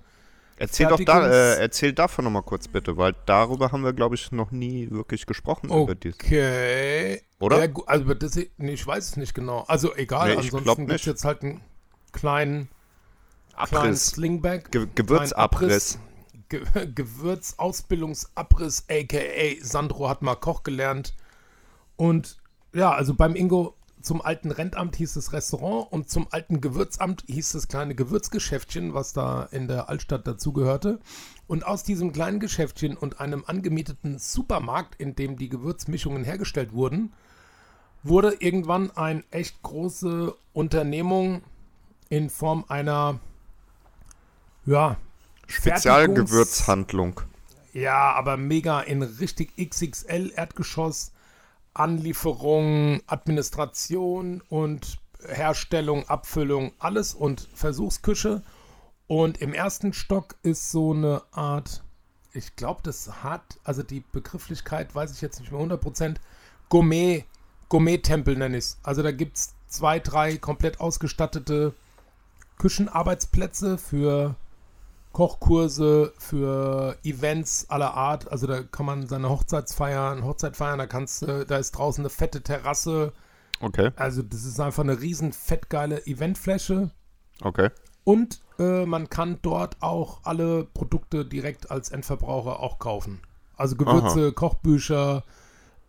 Erzähl doch da, äh, erzähl davon nochmal kurz bitte, weil darüber haben wir, glaube ich, noch nie wirklich gesprochen. Okay. Oder? Ja, also das, nee, ich weiß es nicht genau. Also egal, Nee, ansonsten gibt es jetzt halt einen kleinen, kleinen. Slingback. Ge kleinen Gewürzabriss. Ge Gewürzausbildungsabriss, a.k.a. Sandro hat mal Koch gelernt. Und ja, also beim Ingo zum alten Rentamt hieß es Restaurant und zum alten Gewürzamt hieß das kleine Gewürzgeschäftchen, was da in der Altstadt dazugehörte. Und aus diesem kleinen Geschäftchen und einem angemieteten Supermarkt, in dem die Gewürzmischungen hergestellt wurden, wurde irgendwann eine echt große Unternehmung in Form einer, ja, Spezialgewürzhandlung. ja, aber mega in richtig XXL Erdgeschoss. Anlieferung, Administration und Herstellung, Abfüllung, alles und Versuchsküche. Und im ersten Stock ist so eine Art, ich glaube, das hat, also die Begrifflichkeit weiß ich jetzt nicht mehr 100%, Gourmet, Gourmet-Tempel nenne ich es. Also da gibt es zwei, drei komplett ausgestattete Küchenarbeitsplätze für Kochkurse für Events aller Art. Also da kann man seine Hochzeitsfeiern, Hochzeit feiern, da kannst du, da ist draußen eine fette Terrasse. Okay, Also das ist einfach eine riesen fettgeile Eventfläche. okay. Und äh, man kann dort auch alle Produkte direkt als Endverbraucher auch kaufen. Also Gewürze, Kochbücher,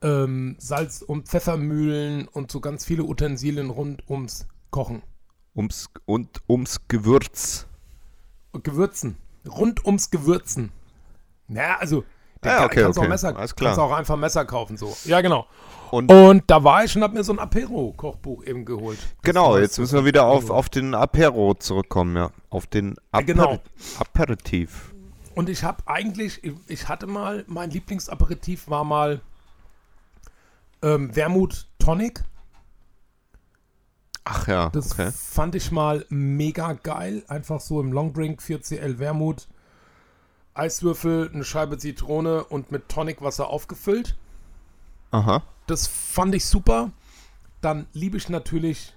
ähm, Salz- und Pfeffermühlen und so ganz viele Utensilien rund ums Kochen. Ums, und ums Gewürz. Gewürzen. Rund ums Gewürzen. Naja, also, da Ja, kann- okay, kannst, okay. Auch Messer, kannst auch einfach Messer kaufen, so. Ja, genau. Und Und da war ich und hab mir so ein Apero-Kochbuch eben geholt. Genau, jetzt müssen wir wieder auf, auf den Apero zurückkommen, ja. Auf den Aper genau. Aperitif. Und ich habe eigentlich, ich- ich hatte mal, mein Lieblingsaperitif war mal ähm, Wermut Tonic. Ach ja, Das okay. fand ich mal mega geil. Einfach so im Longdrink 4CL Wermut. Eiswürfel, eine Scheibe Zitrone und mit Tonicwasser aufgefüllt. Aha. Das fand ich super. Dann liebe ich natürlich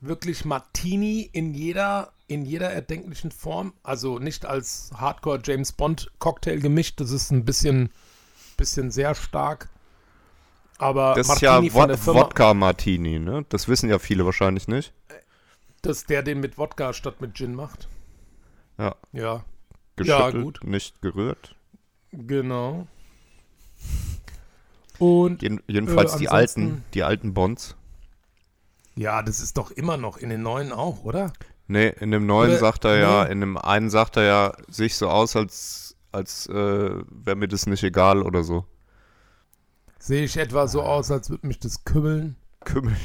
wirklich Martini in jeder, in jeder erdenklichen Form. Also nicht als Hardcore James Bond Cocktail gemischt. Das ist ein bisschen, bisschen sehr stark. Aber Das ist Martini ja von Wod der Firma, Wodka Martini, ne? Das wissen ja viele wahrscheinlich nicht. dass der den mit Wodka statt mit Gin macht. Ja. Ja, Geschüttelt, gut. nicht gerührt. genau. Und Jeden, jedenfalls Äh, die alten, die alten Bonds. ja, das ist doch immer noch in den neuen auch, oder? Nee, in dem neuen Oder- sagt er ja, nee. in dem einen sagt er ja, sehe ich so aus, als, als äh, wäre mir das nicht egal oder so. Sehe ich etwa so aus, als würde mich das kümmeln? Kümmel.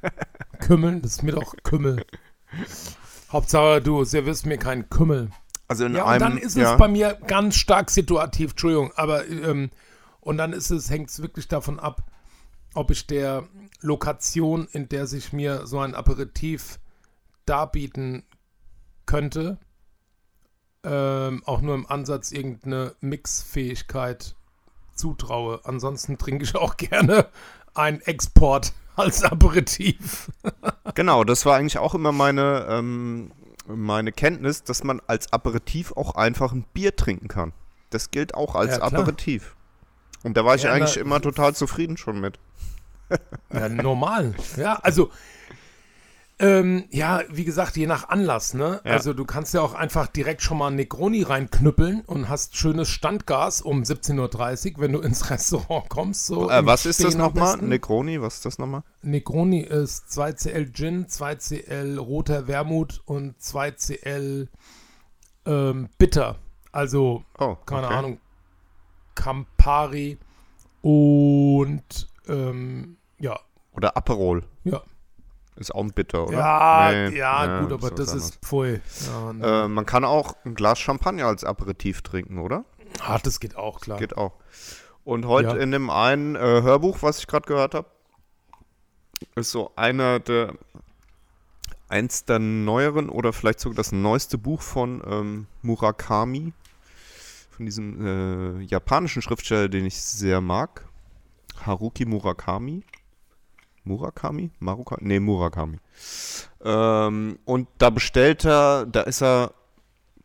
Kümmeln, das ist mir doch Kümmel. Hauptsache, du servierst mir keinen Kümmel. Also in Ja, und einem, dann ist ja, es bei mir ganz stark situativ, Entschuldigung, aber ähm, und dann ist es, hängt es wirklich davon ab, ob ich der Lokation, in der sich mir so ein Aperitif darbieten könnte, ähm, auch nur im Ansatz irgendeine Mixfähigkeit zutraue. Ansonsten trinke ich auch gerne einen Export als Aperitif. Genau, das war eigentlich auch immer meine, ähm, meine Kenntnis, dass man als Aperitif auch einfach ein Bier trinken kann. Das gilt auch als Ja. Aperitif. Und da war ich Ja, eigentlich na- immer total zufrieden schon mit. Ja, normal. Ja, also, ähm, ja, wie gesagt, je nach Anlass, ne? Ja. Also, du kannst ja auch einfach direkt schon mal Negroni reinknüppeln und hast schönes Standgas um 17.30 Uhr, wenn du ins Restaurant kommst. So Äh, was ist das Stehen nochmal? Negroni, was ist das nochmal? Negroni ist 2cl Gin, 2cl roter Wermut und 2cl ähm, Bitter. Also, Oh, keine okay. Ahnung, Campari und ähm, ja, Oder Aperol. ja. Ist auch ein Bitter, oder? Ja, Nee, ja, gut, aber das ist pfui. Ja, ne. Äh, man kann auch ein Glas Champagner als Aperitif trinken, oder? ah, das geht auch, klar. Geht auch. Und heute Ja. in dem einen äh, Hörbuch, was ich gerade gehört habe, ist so einer der eins der neueren oder vielleicht sogar das neueste Buch von ähm, Murakami, von diesem äh, japanischen Schriftsteller, den ich sehr mag. Haruki Murakami. Murakami? Maruka? Nee, Murakami. Ähm, und da bestellt er, da ist er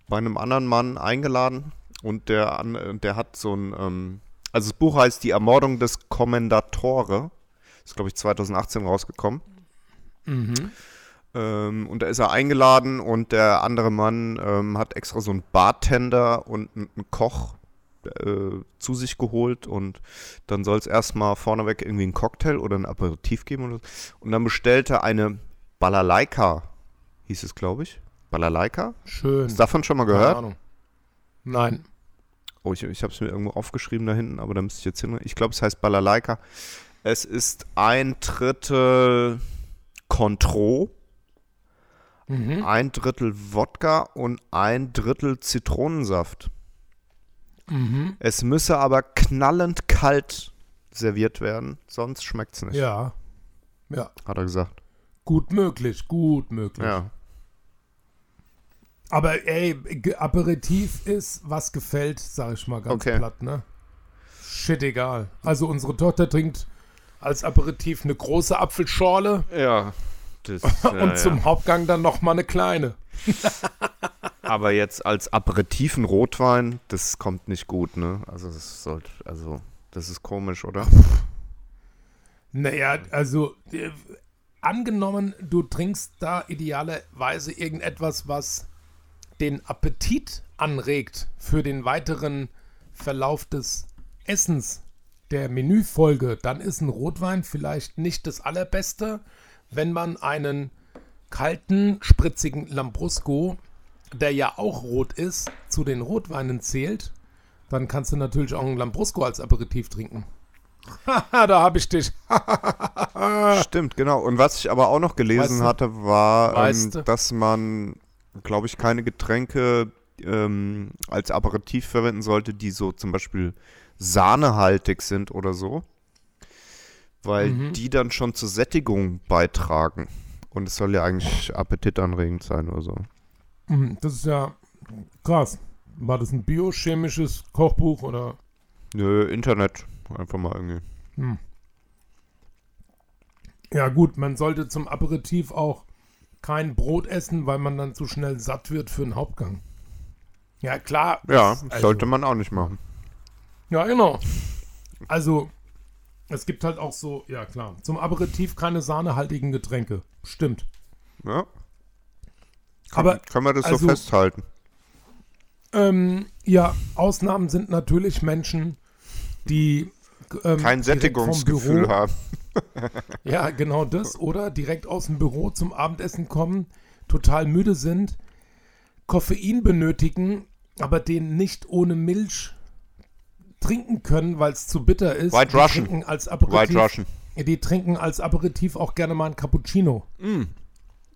bei einem anderen Mann eingeladen und der, der hat so ein, ähm, also das Buch heißt Die Ermordung des Kommendatore. Ist, glaube ich, 2018 rausgekommen. Mhm. Ähm, und da ist er eingeladen und der andere Mann ähm, hat extra so einen Bartender und einen Koch äh, zu sich geholt und dann soll es erstmal vorneweg irgendwie einen Cocktail oder ein Aperitif geben oder so. Und dann bestellt er eine Balalaika, hieß es, glaube ich. Balalaika? Schön. Hast du davon schon mal Keine gehört? Ahnung. Nein. Oh, ich, ich habe es mir irgendwo aufgeschrieben da hinten, aber da müsste ich jetzt hin. Ich glaube, es heißt Balalaika. Es ist ein Drittel Contro, Mhm. ein Drittel Wodka und ein Drittel Zitronensaft. Mhm. Es müsse aber knallend kalt serviert werden, sonst schmeckt es nicht, Ja. Ja. hat er gesagt. Gut möglich, gut möglich. Ja. Aber ey, Aperitif ist, was gefällt, sag ich mal ganz Okay. platt, ne? Shit, egal. Also unsere Tochter trinkt als Aperitif eine große Apfelschorle Ja. Das, und zum Hauptgang dann noch mal eine kleine. Aber jetzt als Aperitiven Rotwein, das kommt nicht gut, ne? Also das sollte, also das ist komisch, oder? Naja, also äh, angenommen, du trinkst da idealerweise irgendetwas, was den Appetit anregt für den weiteren Verlauf des Essens der Menüfolge, dann ist ein Rotwein vielleicht nicht das allerbeste, wenn man einen kalten, spritzigen Lambrusco, der ja auch rot ist, zu den Rotweinen zählt, dann kannst du natürlich auch einen Lambrusco als Aperitif trinken. Haha, da habe ich dich. Stimmt, genau. Und was ich aber auch noch gelesen Weißt du? hatte, war, ähm, Weißt du? dass man, glaube ich, keine Getränke ähm, als Aperitif verwenden sollte, die so zum Beispiel sahnehaltig sind oder so. Weil Mhm. die dann schon zur Sättigung beitragen. Und es soll ja eigentlich appetitanregend sein oder so. Mhm, Das ist ja krass. War das ein biochemisches Kochbuch oder? Nö, Internet. Einfach mal irgendwie. Ja gut, man sollte zum Aperitif auch kein Brot essen, weil man dann zu schnell satt wird für einen Hauptgang. Ja klar. Ja, also- sollte man auch nicht machen. Ja genau. Also es gibt halt auch so, ja klar, zum Aperitif keine sahnehaltigen Getränke. Stimmt. Ja, Aber können wir das also- so festhalten? ähm, ja, Ausnahmen sind natürlich Menschen, die ähm, Kein Sättigungsgefühl haben. Ja, genau das. Oder direkt aus dem Büro zum Abendessen kommen, total müde sind, Koffein benötigen, aber den nicht ohne Milch trinken können, weil es zu bitter ist. White die Russian. Trinken als Aperitif, White Russian. Die trinken als Aperitif auch gerne mal ein Cappuccino. Mm.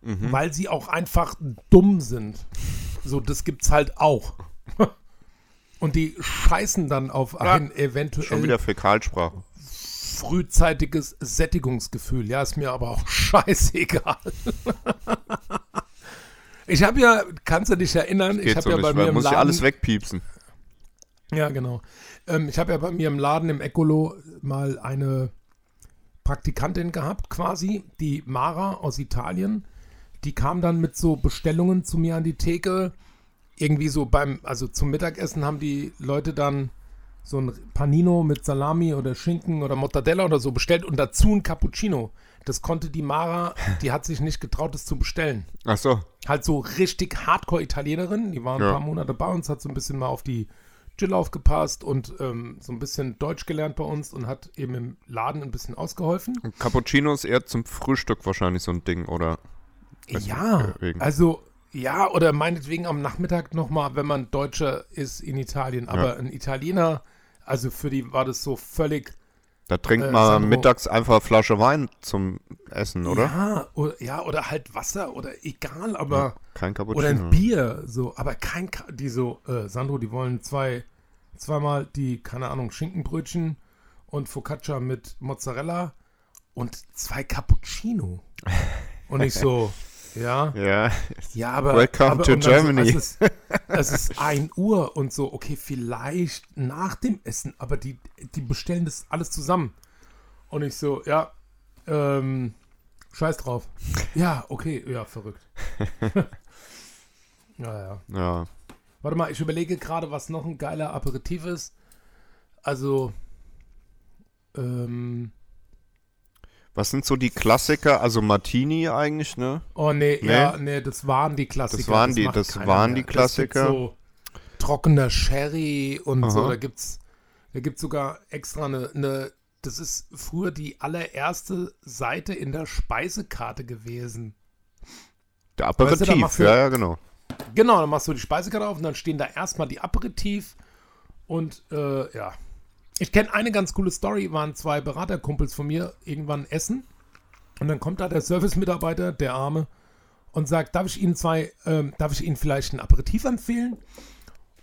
Mhm. Weil sie auch einfach dumm sind. So, das gibt's halt auch. Und die scheißen dann auf ein eventuell Schon wieder Fäkalsprache. frühzeitiges Sättigungsgefühl. Ja, ist mir aber auch scheißegal. ich habe ja, kannst du dich erinnern, ich habe so ja bei mir im muss ja Laden, alles wegpiepsen. ja genau, ähm, ich habe ja bei mir im Laden im Ecolo mal eine Praktikantin gehabt, quasi, die Mara aus Italien. Die kam dann mit so Bestellungen zu mir an die Theke. Irgendwie so beim, also zum Mittagessen haben die Leute dann so ein Panino mit Salami oder Schinken oder Mortadella oder so bestellt und dazu ein Cappuccino. Das konnte die Mara, die hat sich nicht getraut, das zu bestellen. Ach so. Halt so richtig Hardcore-Italienerin. Die war ein Ja. paar Monate bei uns, hat so ein bisschen mal auf die Jill aufgepasst und ähm, so ein bisschen Deutsch gelernt bei uns und hat eben im Laden ein bisschen ausgeholfen. Und Cappuccino ist eher zum Frühstück wahrscheinlich so ein Ding, oder? Ja, nicht, wegen. also ja, oder meinetwegen am Nachmittag nochmal, wenn man Deutscher ist in Italien. Aber Ja. ein Italiener, also für die war das so völlig, Da trinkt Äh, man Sandro- mittags einfach eine Flasche Wein zum Essen, oder? ja oder, ja, oder halt Wasser oder egal, aber Kein Cappuccino. oder ein Bier, so, aber kein, die so, äh, Sandro, die wollen zwei, zweimal die, keine Ahnung, Schinkenbrötchen und Focaccia mit Mozzarella und zwei Cappuccino. Und ich so, ja. Ja, Ja, aber. Welcome aber to Germany. So, es, ist, es ist 1 Uhr und so, okay, vielleicht nach dem Essen, aber die, die bestellen das alles zusammen. Und ich so, ja, ähm, scheiß drauf. Ja, okay, ja, verrückt. ja, ja. ja. Warte mal, ich überlege gerade, was noch ein geiler Aperitif ist. Also, ähm, Was sind so die Klassiker? Also Martini eigentlich, ne? Oh nee, Nee? ja, nee, das waren die Klassiker. Das waren die- das keiner waren die Klassiker. Das so trockener Sherry und so. Aha. Da gibt's, da gibt's sogar extra eine, eine, das ist früher die allererste Seite in der Speisekarte gewesen. Der Weißt Aperitif, machst du- ja, ja, genau. Genau, dann machst du die Speisekarte auf und dann stehen da erstmal die Aperitif und äh, ja. Ich kenne eine ganz coole Story, waren zwei Beraterkumpels von mir irgendwann essen und dann kommt da der Service-Mitarbeiter, der Arme, und sagt, darf ich Ihnen zwei, ähm, darf ich Ihnen vielleicht ein Aperitif empfehlen?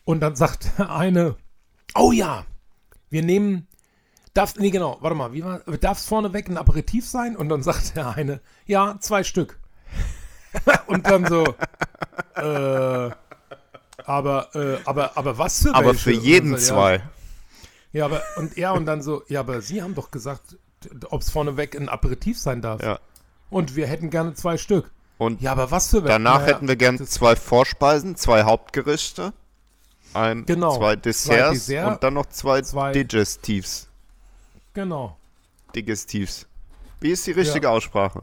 Und dann sagt der eine, oh ja, wir nehmen, darf, nee genau, warte mal, wie war, darf es vorneweg ein Aperitif sein? Und dann sagt der eine, ja, zwei Stück. und dann so, äh, aber, äh, aber, aber was für Aber welche? für jeden so, zwei. Ja, ja, aber, und ja, und dann so, ja, aber Sie haben doch gesagt, ob es vorneweg ein Aperitif sein darf. Ja. Und wir hätten gerne zwei Stück. Und Ja, aber was für danach Naja, hätten wir gern das- zwei Vorspeisen, zwei Hauptgerichte, ein, Genau. zwei Desserts Dessert, und dann noch zwei, zwei- Digestivs. Genau. Digestivs. Wie ist die richtige Aussprache?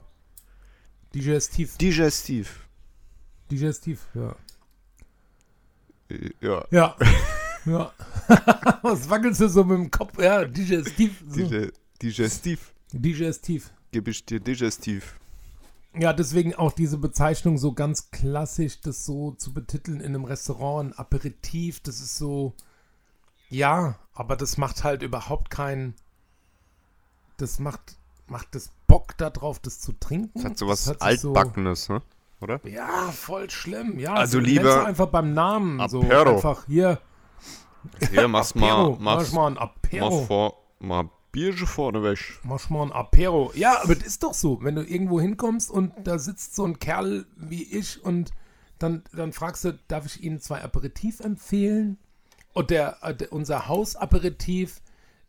Digestiv. Digestiv. Digestiv, ja. Ja. Ja. ja. Was wackelst du so mit dem Kopf? Ja, Digestiv. So. Dige, digestiv. Digestiv. Gebe ich dir Digestiv. Ja, deswegen auch diese Bezeichnung so ganz klassisch, das so zu betiteln in einem Restaurant, ein Aperitif, das ist so, ja, aber das macht halt überhaupt keinen, das macht, macht das Bock darauf, das zu trinken. Das hat so was hört sich so- Altbackenes, ne? Oder? Ja, voll schlimm, ja. Also so, lieber einfach beim Namen, so Apero. einfach hier, Hier, mach's Apero, mal, mach mach's, mal ein Apero. vor, mal Bierchen vorne weg. Mach mal ein Apero. Ja, aber das ist doch so. Wenn du irgendwo hinkommst und da sitzt so ein Kerl wie ich und dann, dann fragst du, darf ich Ihnen zwei Aperitif empfehlen? Und der, der, unser Hausaperitif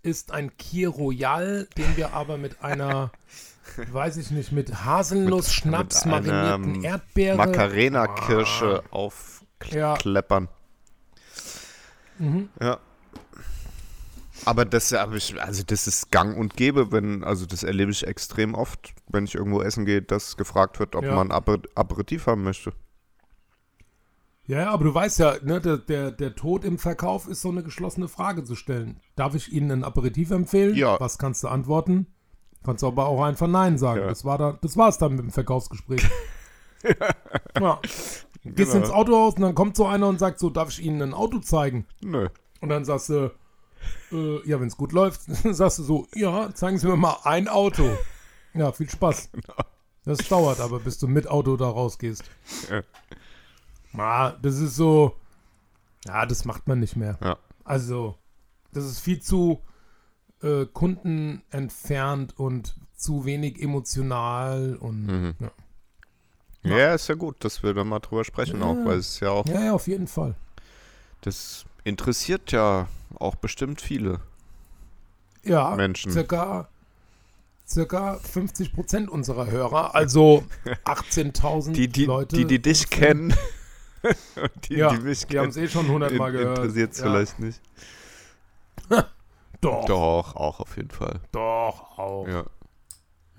ist ein Kier Royal, den wir aber mit einer, weiß ich nicht, mit Haselnuss, Schnaps, mit marinierten ähm, Erdbeere. Macarena-Kirsche Ah. Ja. Mhm. Ja. Aber das habe ich, also das ist gang und gäbe, wenn, also das erlebe ich extrem oft, wenn ich irgendwo essen gehe, dass gefragt wird, ob Ja. man Aper Aperitif haben möchte. Ja, ja, aber du weißt ja, ne, der, der, der Tod im Verkauf ist so eine geschlossene Frage zu stellen. Darf ich Ihnen ein Aperitif empfehlen? Ja. Was kannst du antworten? Kannst du aber auch einfach Nein sagen. Ja. Das war da, das war's dann mit dem Verkaufsgespräch. ja. Gehst Genau. ins Autohaus und dann kommt so einer und sagt so, darf ich Ihnen ein Auto zeigen? Nö. Und dann sagst du, äh, ja, wenn es gut läuft, sagst du so, ja, zeigen Sie mir mal ein Auto. Ja, viel Spaß. Genau. Das dauert aber, bis du mit Auto da rausgehst. Ja. Ah, das ist so, ja, das macht man nicht mehr. Ja. Also, das ist viel zu äh, Kunden entfernt und zu wenig emotional und Mhm. ja. Ja. ist ja gut, dass wir da mal drüber sprechen Ja. auch, weil es ja auch, ja, ja, auf jeden Fall. das interessiert ja auch bestimmt viele. Ja, Menschen. circa circa 50 Prozent unserer Hörer, also 18.000 Die, die, Leute. die, die dich kennen. die, ja, die mich die haben es eh schon 100 Mal in- gehört. Interessiert es ja. vielleicht nicht. Doch, doch, Doch, auch auf jeden Fall. auch. Ja.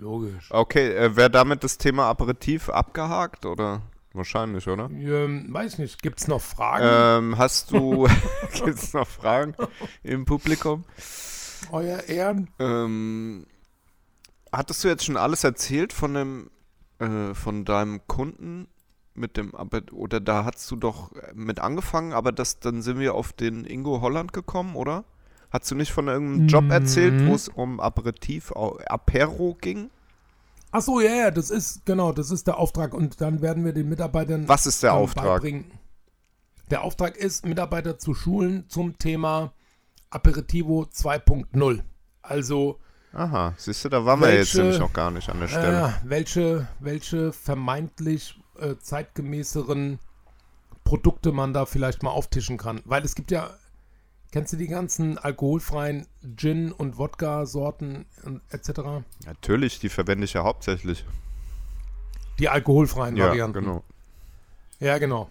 Logisch. Okay, äh, wäre damit das Thema Aperitif abgehakt oder? Wahrscheinlich, oder? Ähm, weiß nicht, gibt es noch Fragen? Ähm, hast du, gibt es noch Fragen im Publikum? Euer Ehren? Ähm, hattest du jetzt schon alles erzählt von dem, äh, von deinem Kunden mit dem, oder da hast du doch mit angefangen, aber das, dann sind wir auf den Ingo Holland gekommen, oder? Hast du nicht von irgendeinem Job erzählt, Mhm. wo es um Aperitif, Apero ging? Ach so, ja, ja, das ist, genau, das ist der Auftrag und dann werden wir den Mitarbeitern Was ist der Auftrag? beibringen. Der Auftrag ist, Mitarbeiter zu schulen zum Thema Aperitivo 2.0. Also, Aha, siehst du, da waren wir jetzt Welche- nämlich noch gar nicht an der Stelle. äh, welche, welche vermeintlich äh, zeitgemäßeren Produkte man da vielleicht mal auftischen kann. Weil es gibt ja, kennst du die ganzen alkoholfreien Gin- und Wodka-Sorten etc.? Natürlich, die verwende ich ja hauptsächlich. Die alkoholfreien Ja, Varianten. genau. Ja, genau.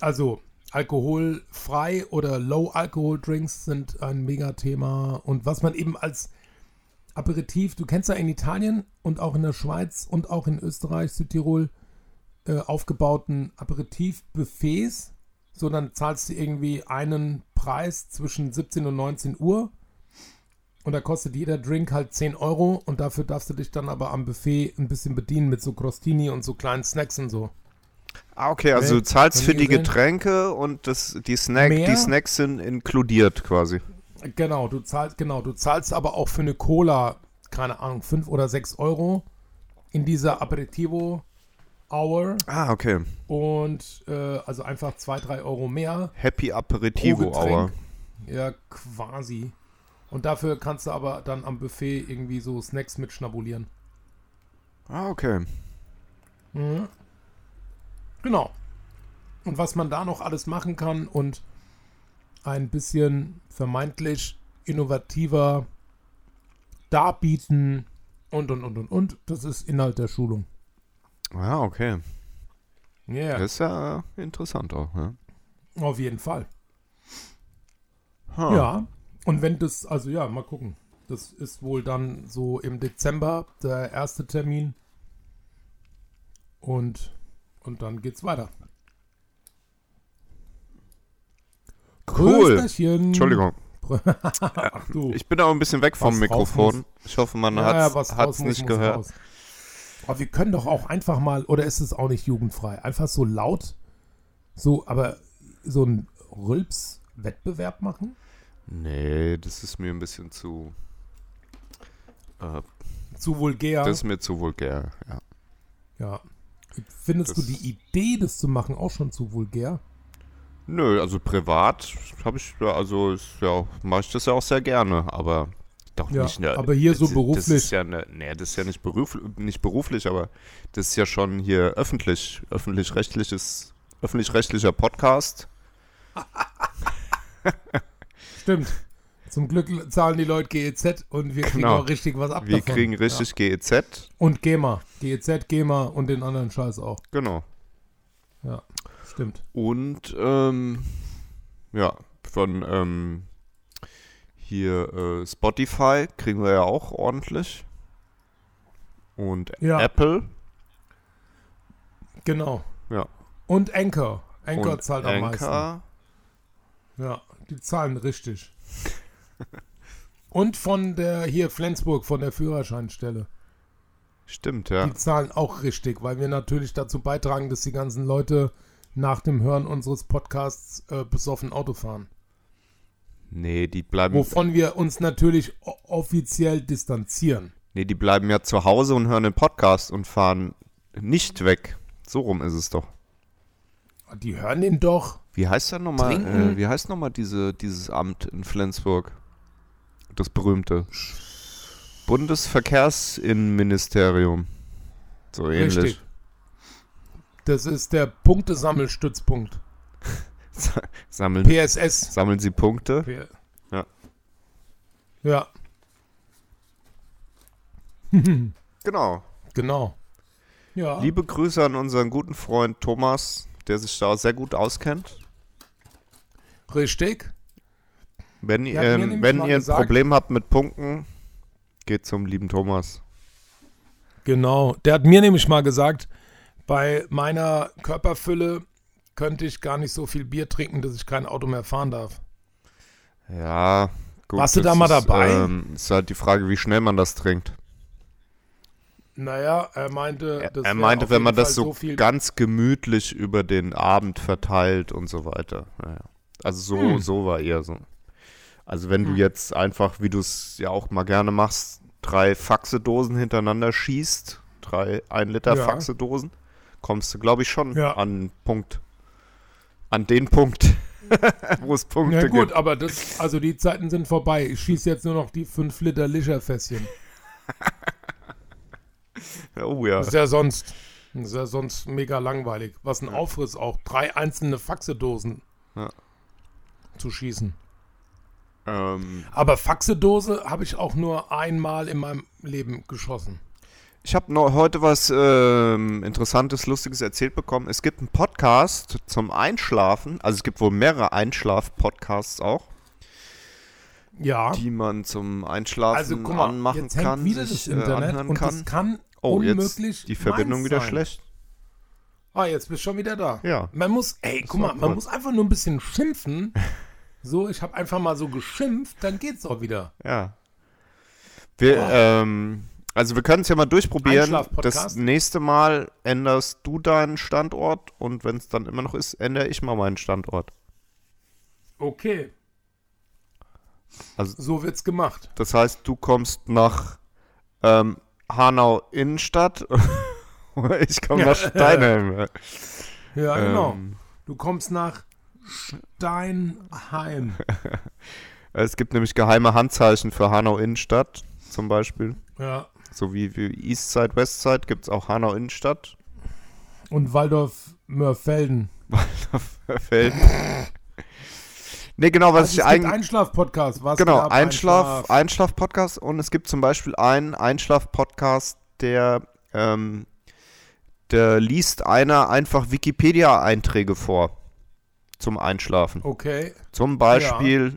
Also alkoholfrei oder Low-Alkohol-Drinks sind ein Megathema. Und was man eben als Aperitif, du kennst ja in Italien und auch in der Schweiz und auch in Österreich, Südtirol, äh, aufgebauten Aperitif-Buffets. So, dann zahlst du irgendwie einen Preis zwischen 17 und 19 Uhr. Und da kostet jeder Drink halt 10 Euro. Und dafür darfst du dich dann aber am Buffet ein bisschen bedienen mit so Crostini und so kleinen Snacks und so. Ah, okay, also du zahlst für die. Getränke und das, die, Snack, Mehr? die Snacks sind inkludiert quasi. Genau, du zahlst, genau, du zahlst aber auch für eine Cola, keine Ahnung, 5 oder 6 Euro in dieser Aperitivo Hour Ah, okay. und äh, also einfach 2, 3 Euro mehr. Happy Aperitivo. Hour. Ja, quasi. Und dafür kannst du aber dann am Buffet irgendwie so Snacks mit schnabulieren. Ah, okay. Mhm. Genau. Und was man da noch alles machen kann und ein bisschen vermeintlich innovativer darbieten und und und und und, das ist Inhalt der Schulung. Ah, okay. Ja, Das ist ja interessant auch, ne? auf jeden Fall. Ha. Ja, und wenn das, also ja, mal gucken. Das ist wohl dann so im Dezember der erste Termin. Und, und dann geht's weiter. Cool. Entschuldigung. Ach du. Ich bin auch ein bisschen weg vom Mikrofon. Ich hoffe, man Ja, hat ja, es nicht gehört. raus. Aber wir können doch auch einfach mal, oder ist es auch nicht jugendfrei, einfach so laut, so, aber so ein Rülps-Wettbewerb machen? Nee, das ist mir ein bisschen zu. Äh, Zu vulgär. Das ist mir zu vulgär, ja. ja. Findest Das- du die Idee, das zu machen, auch schon zu vulgär? Nö, also privat habe ich also ja, mache ich das ja auch sehr gerne, aber doch Ja, nicht. Ne, aber hier so das, Das beruflich. ist ja ne, nee, das ist ja nicht, beruf, nicht beruflich, aber das ist ja schon hier öffentlich, öffentlich-rechtliches, öffentlich-rechtlicher Podcast. Stimmt. Zum Glück zahlen die Leute GEZ und wir kriegen Genau. auch richtig was ab Wir davon. kriegen richtig GEZ, Ja. Und GEMA. GEZ, GEMA und den anderen Scheiß auch. genau. Ja, stimmt. Und ähm, ja, von ähm, hier äh, Spotify kriegen wir ja auch ordentlich. Und Ja. Apple. Genau. Ja. Und Anchor. Anchor und zahlt am meisten. Anchor. Ja, die zahlen richtig. Und von der, hier Flensburg, von der Führerscheinstelle. Stimmt, ja. Die zahlen auch richtig, weil wir natürlich dazu beitragen, dass die ganzen Leute nach dem Hören unseres Podcasts äh, besoffen Auto fahren. Nee, die bleiben, Wovon wir uns natürlich offiziell distanzieren. nee, die bleiben ja zu Hause und hören den Podcast und fahren nicht weg. So rum ist es doch. Die hören den doch. Wie heißt denn nochmal, äh, wie heißt nochmal diese, dieses Amt in Flensburg? Das berühmte. Bundesverkehrsinnenministerium. So ähnlich. Richtig. Das ist der Punktesammelstützpunkt. Sammeln, PSS. sammeln Sie Punkte? P- Ja. Ja. Genau. Genau. Ja. Liebe Grüße an unseren guten Freund Thomas, der sich da sehr gut auskennt. Richtig. Wenn, mir ähm, wenn ihr ein gesagt- Problem habt mit Punkten, geht zum lieben Thomas. Genau. Der hat mir nämlich mal gesagt, bei meiner Körperfülle könnte ich gar nicht so viel Bier trinken, dass ich kein Auto mehr fahren darf. Ja, gut. Warst du das da mal ist, dabei? Ähm, ist halt die Frage, wie schnell man das trinkt. Naja, er meinte, Er, das er meinte, wenn man das Fall so, viel. ganz gemütlich über den Abend verteilt und so weiter. Naja. Also so, Hm. so war eher so. Also wenn du jetzt einfach, wie du es ja auch mal gerne machst, drei Faxedosen hintereinander schießt, drei ein Liter Ja. Faxedosen, kommst du, glaube ich, schon Ja. an einen Punkt. An den Punkt, wo es Punkte Ja gut, gibt. aber das, also die Zeiten sind vorbei. Ich schieße jetzt nur noch die 5 Liter Licherfässchen. Oh ja. Das ist ja sonst, ist ja sonst mega langweilig. Was ein Aufriss auch, drei einzelne Faxedosen Ja. zu schießen. Ähm, Aber Faxedose habe ich auch nur einmal in meinem Leben geschossen. Ich habe noch heute was ähm, Interessantes, Lustiges erzählt bekommen. Es gibt einen Podcast zum Einschlafen. Also es gibt wohl mehrere Einschlaf-Podcasts auch, Ja. die man zum Einschlafen also guck mal, anmachen jetzt hängt kann, wieder sich das äh, Internet anhören und kann. das kann oh, jetzt die Verbindung wieder sein. schlecht. Ah, jetzt bist du schon wieder da. Ja. Man muss, ey, guck mal, man muss einfach nur ein bisschen schimpfen. So, ich habe einfach mal so geschimpft, dann geht's auch wieder. Ja. Wir, Oh. ähm, also wir können es ja mal durchprobieren. Das nächste Mal änderst du deinen Standort und wenn es dann immer noch ist, ändere ich mal meinen Standort. Okay. Also- so wird's gemacht. Das heißt, du kommst nach ähm, Hanau Innenstadt oder ich komme nach Steinheim. Ja, genau. Ähm, Du kommst nach Steinheim. es gibt nämlich geheime Handzeichen für Hanau Innenstadt zum Beispiel. Ja. So wie, wie Eastside, Westside gibt es auch Hanau Innenstadt. Und Waldorf-Mörfelden. Feld. nee, genau, was Also ich eigentlich. Einschlaf-Podcast. Was Genau? Einschlaf, Einschlaf-Podcast und es gibt zum Beispiel einen Einschlaf-Podcast, der, ähm, der liest einer einfach Wikipedia-Einträge vor zum Einschlafen. Okay. Zum Beispiel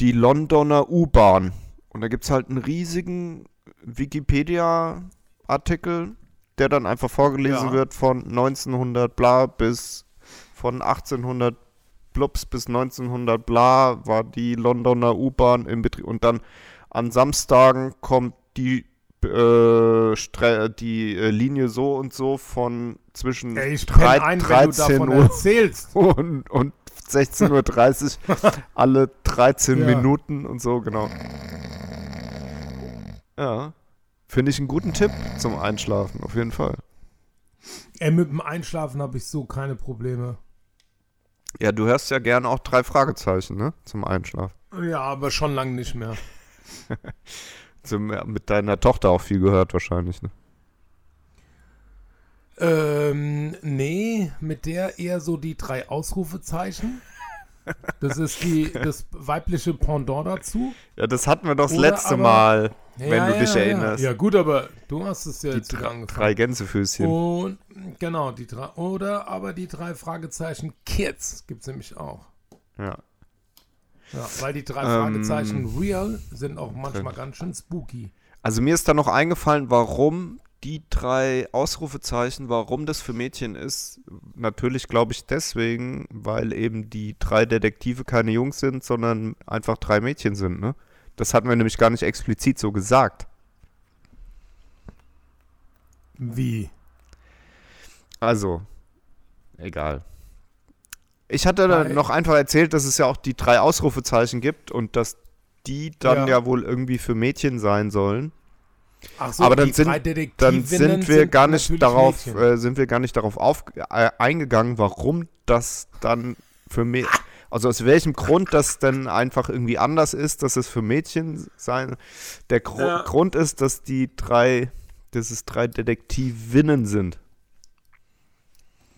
die Londoner U-Bahn. Und da gibt es halt einen riesigen Wikipedia-Artikel, der dann einfach vorgelesen Ja. wird von 1900 bla bis von 1800 Blups bis 1900 bla war die Londoner U-Bahn im Betrieb. Und dann an Samstagen kommt die, äh, die äh, Linie so und so von zwischen Ey, ich ein, wenn du 13 davon Uhr erzählst. und, und 16.30 Uhr alle 13 Ja. Minuten und so, genau. Ja. Finde ich einen guten Tipp zum Einschlafen, auf jeden Fall. Ey, mit dem Einschlafen habe ich so keine Probleme. Ja, du hörst ja gerne auch drei Fragezeichen, ne? Zum Einschlafen. Ja, aber schon lange nicht mehr. Zum, mit deiner Tochter auch viel gehört wahrscheinlich, ne? Ähm, nee, mit der eher so die drei Ausrufezeichen. Das ist die, das weibliche Pendant dazu. Ja, das hatten wir doch das Oder letzte aber- Mal, wenn Ja, du ja, dich ja. erinnerst. Ja, gut, aber du hast es ja Die jetzt wieder drei, angefangen. drei Gänsefüßchen. Und genau, die drei. Oder aber die drei Fragezeichen Kids gibt es nämlich auch. Ja. Ja, weil die drei Ähm, Fragezeichen real sind auch manchmal ganz schön spooky. Also mir ist da noch eingefallen, warum die drei Ausrufezeichen, warum das für Mädchen ist. Natürlich glaube ich deswegen, weil eben die drei Detektive keine Jungs sind, sondern einfach drei Mädchen sind, ne? Das hatten wir nämlich gar nicht explizit so gesagt. Wie? Also, egal. Ich hatte da Weil- noch einfach erzählt, dass es ja auch die drei Ausrufezeichen gibt und dass die dann Ja. ja, wohl irgendwie für Mädchen sein sollen. Ach so, Aber dann die sind- drei Dann Detektivinnen sind wir sind gar nicht darauf, äh, sind wir gar nicht darauf auf, äh, eingegangen, warum das dann für mich, also aus welchem Grund das denn einfach irgendwie anders ist, dass es für Mädchen sein. Der Gru Ja. Grund ist, dass die drei, dass es drei Detektivinnen sind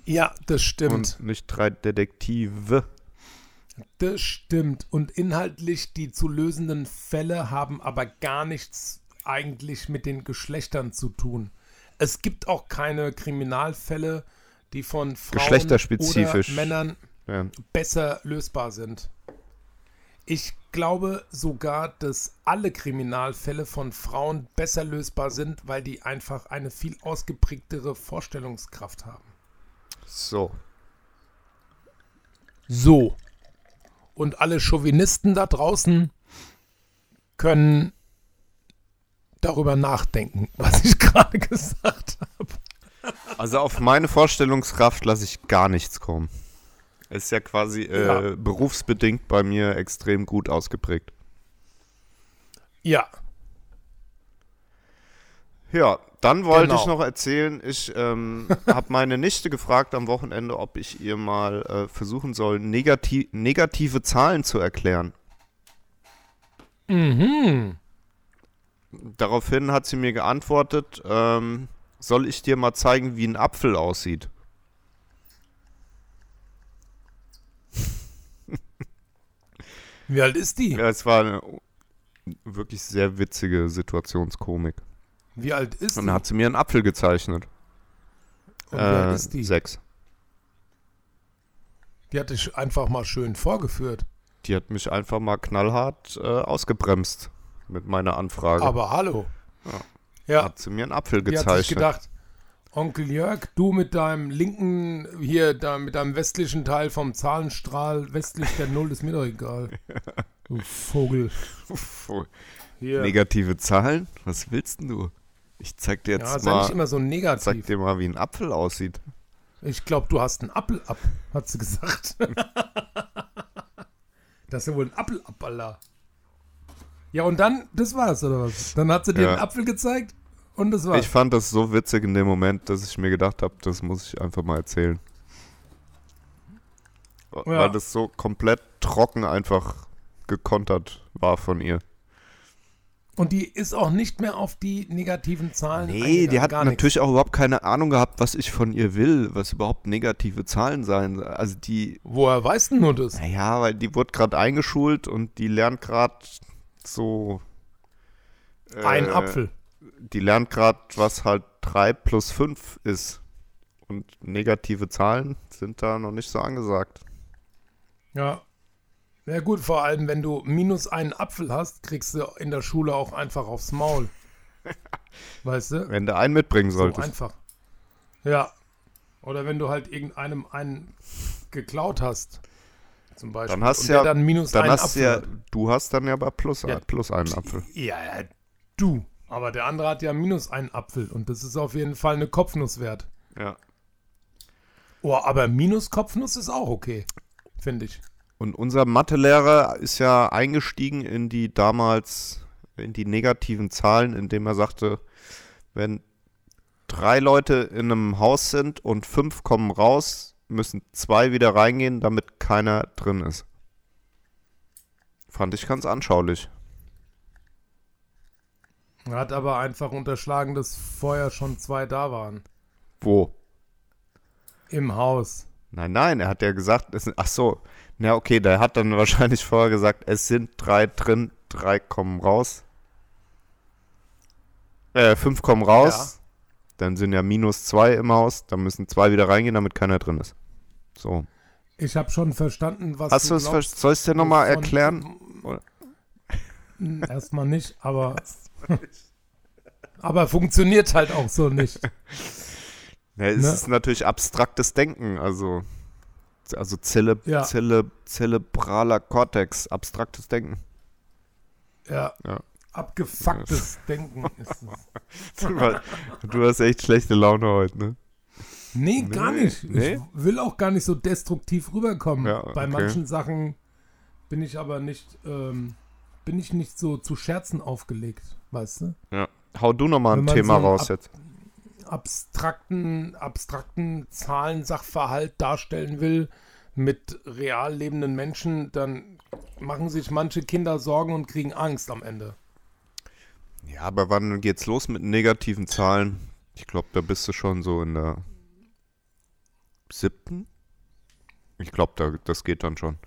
Ja, das stimmt. und nicht drei Detektive. Das stimmt. Und inhaltlich die zu lösenden Fälle haben aber gar nichts eigentlich mit den Geschlechtern zu tun. Es gibt auch keine Kriminalfälle, die von Frauen oder Männern Ja. besser lösbar sind. Ich glaube sogar, dass alle Kriminalfälle von Frauen besser lösbar sind, weil die einfach eine viel ausgeprägtere Vorstellungskraft haben. So. So. Und alle Chauvinisten da draußen können darüber nachdenken, was ich gerade gesagt habe. Also auf meine Vorstellungskraft lasse ich gar nichts kommen. Ist ja quasi äh, Ja. berufsbedingt bei mir extrem gut ausgeprägt. Ja, Ja, dann wollte Genau. ich noch erzählen, ich ähm, habe meine Nichte gefragt am Wochenende, ob ich ihr mal äh, versuchen soll, negati negative Zahlen zu erklären. mhm. Daraufhin hat sie mir geantwortet, ähm, soll ich dir mal zeigen, wie ein Apfel aussieht? Wie alt ist die? Ja, es war eine wirklich sehr witzige Situationskomik. Wie alt ist Und die? dann hat sie mir einen Apfel gezeichnet. Und wie alt Äh, ist die? Sechs. Die hatte ich einfach mal schön vorgeführt. Die hat mich einfach mal knallhart äh, ausgebremst mit meiner Anfrage. Aber hallo. Ja. Ja, Hat sie mir einen Apfel die hat sich gezeichnet. gedacht, Onkel Jörg, du mit deinem linken, hier, da, mit deinem westlichen Teil vom Zahlenstrahl, westlich der Null, ist mir doch egal. Du Vogel. Hier. Negative Zahlen? Was willst denn du? Ich zeig dir Ja, jetzt nicht mal, immer so zeig negativ. dir mal, wie ein Apfel aussieht. Ich glaube, du hast einen Appel ab, hat sie gesagt. das ist ja wohl ein Appel ab, Alter. Ja, und dann, das war's, oder was? Dann hat sie dir Ja. einen Apfel gezeigt und das war's. Ich fand das so witzig in dem Moment, dass ich mir gedacht habe, das muss ich einfach mal erzählen. Weil das so komplett trocken einfach gekontert war von ihr. Und die ist auch nicht mehr auf die negativen Zahlen Nee, die hat gar natürlich auch überhaupt keine Ahnung gehabt, was ich von ihr will, was überhaupt negative Zahlen sein. Also die, nichts. Woher weißt du das? naja, weil die wurde gerade eingeschult und die lernt gerade so. äh, Ein Apfel. Die lernt gerade, was halt 3 plus 5 ist. Und negative Zahlen sind da noch nicht so angesagt. Ja. Ja gut, vor allem, wenn du minus einen Apfel hast, kriegst du in der Schule auch einfach aufs Maul. Weißt du? Wenn du einen mitbringen So solltest. einfach. Ja. Oder wenn du halt irgendeinem einen geklaut hast. Zum Beispiel. Dann hast und du ja, dann minus dann einen hast Apfel ja, hat. du hast dann ja bei plus, Ja. plus einen Apfel. Ja, ja, du. Aber der andere hat ja minus einen Apfel und das ist auf jeden Fall eine Kopfnuss wert. Ja. Oh, aber minus Kopfnuss ist auch okay, finde ich. Und unser Mathelehrer ist ja eingestiegen in die damals, in die negativen Zahlen, indem er sagte, wenn drei Leute in einem Haus sind und fünf kommen raus, müssen zwei wieder reingehen, damit keiner drin ist. Fand ich ganz anschaulich. Er hat aber einfach unterschlagen, dass vorher schon zwei da waren. Wo? Im Haus. Nein, nein, er hat ja gesagt, es sind, ach so, na okay, der hat dann wahrscheinlich vorher gesagt, es sind drei drin, drei kommen raus. Äh, fünf kommen raus. Dann sind ja minus zwei im Haus, dann müssen zwei wieder reingehen, damit keiner drin ist. So. Ich habe schon verstanden, was Hast du es, ver- soll ich es dir nochmal erklären? Hm, Erstmal nicht, aber. aber funktioniert halt auch so nicht. Ja, es Ne? ist natürlich abstraktes Denken, also, also Zelle, Ja. Zelle, zerebraler Kortex, abstraktes Denken. Ja. Ja. Abgefucktes Denken ist es. du, du hast echt schlechte Laune heute, ne? Nee, gar Nee, nicht. nee? Ich will auch gar nicht so destruktiv rüberkommen. Ja, Bei okay. manchen Sachen bin ich aber nicht, ähm, bin ich nicht so zu Scherzen aufgelegt, weißt du? Ja. Hau du nochmal ein Thema so raus Ab- jetzt. Abstrakten, abstrakten Zahlen, Sachverhalt darstellen will mit real lebenden Menschen, dann machen sich manche Kinder Sorgen und kriegen Angst am Ende. Ja, aber wann geht's los mit negativen Zahlen? Ich glaube, da bist du schon so in der siebten? Ich glaube, da, das geht dann schon.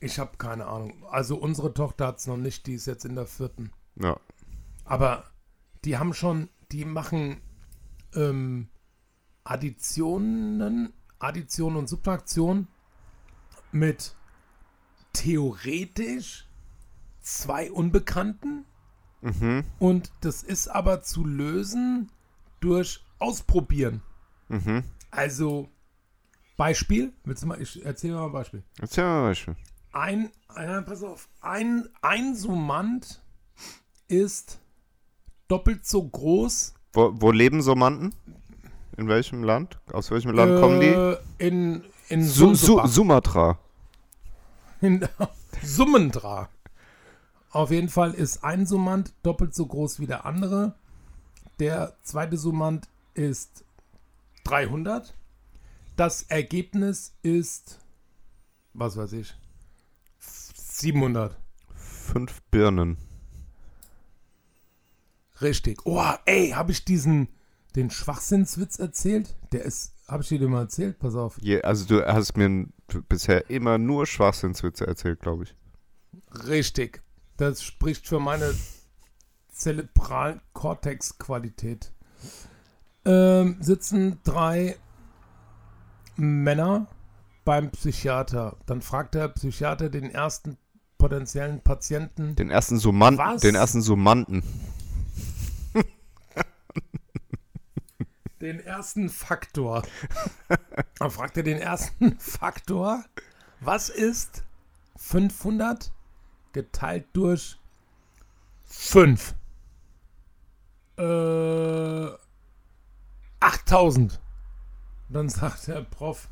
Ich habe keine Ahnung. Also unsere Tochter hat es noch nicht, die ist jetzt in der vierten. Ja. Aber die haben schon, die machen ähm, Additionen, Addition und Subtraktion mit theoretisch zwei Unbekannten Mhm. und das ist aber zu lösen durch Ausprobieren. Mhm. Also Beispiel, willst du mal, ich erzähle mal ein Beispiel. Erzähl mal ein Beispiel. Ein, äh, pass auf, ein, ein Summand ist doppelt so groß. Wo, wo leben Summanden? In welchem Land? Aus welchem Land kommen die? äh, In, in Su Su. Sumatra. in Summendra. Auf jeden Fall ist ein Summand doppelt so groß wie der andere. Der zweite Summand ist 300. Das Ergebnis ist, was weiß ich, 700. Fünf Birnen. Richtig. Oh, ey, habe ich diesen, den Schwachsinnswitz erzählt? Der ist, habe ich dir den mal erzählt? Pass auf. Je, also du hast mir bisher immer nur Schwachsinnswitze erzählt, glaube ich. Richtig. Das spricht für meine zerebralen Cortex-Qualität. Ähm, sitzen drei Männer beim Psychiater. Dann fragt der Psychiater den ersten potenziellen Patienten. Den ersten Summanden. Was? Den ersten Summanden. Den ersten Faktor. Dann fragt er den ersten Faktor. Was ist 500 geteilt durch 5? Äh, 8000. Dann sagt der Prof,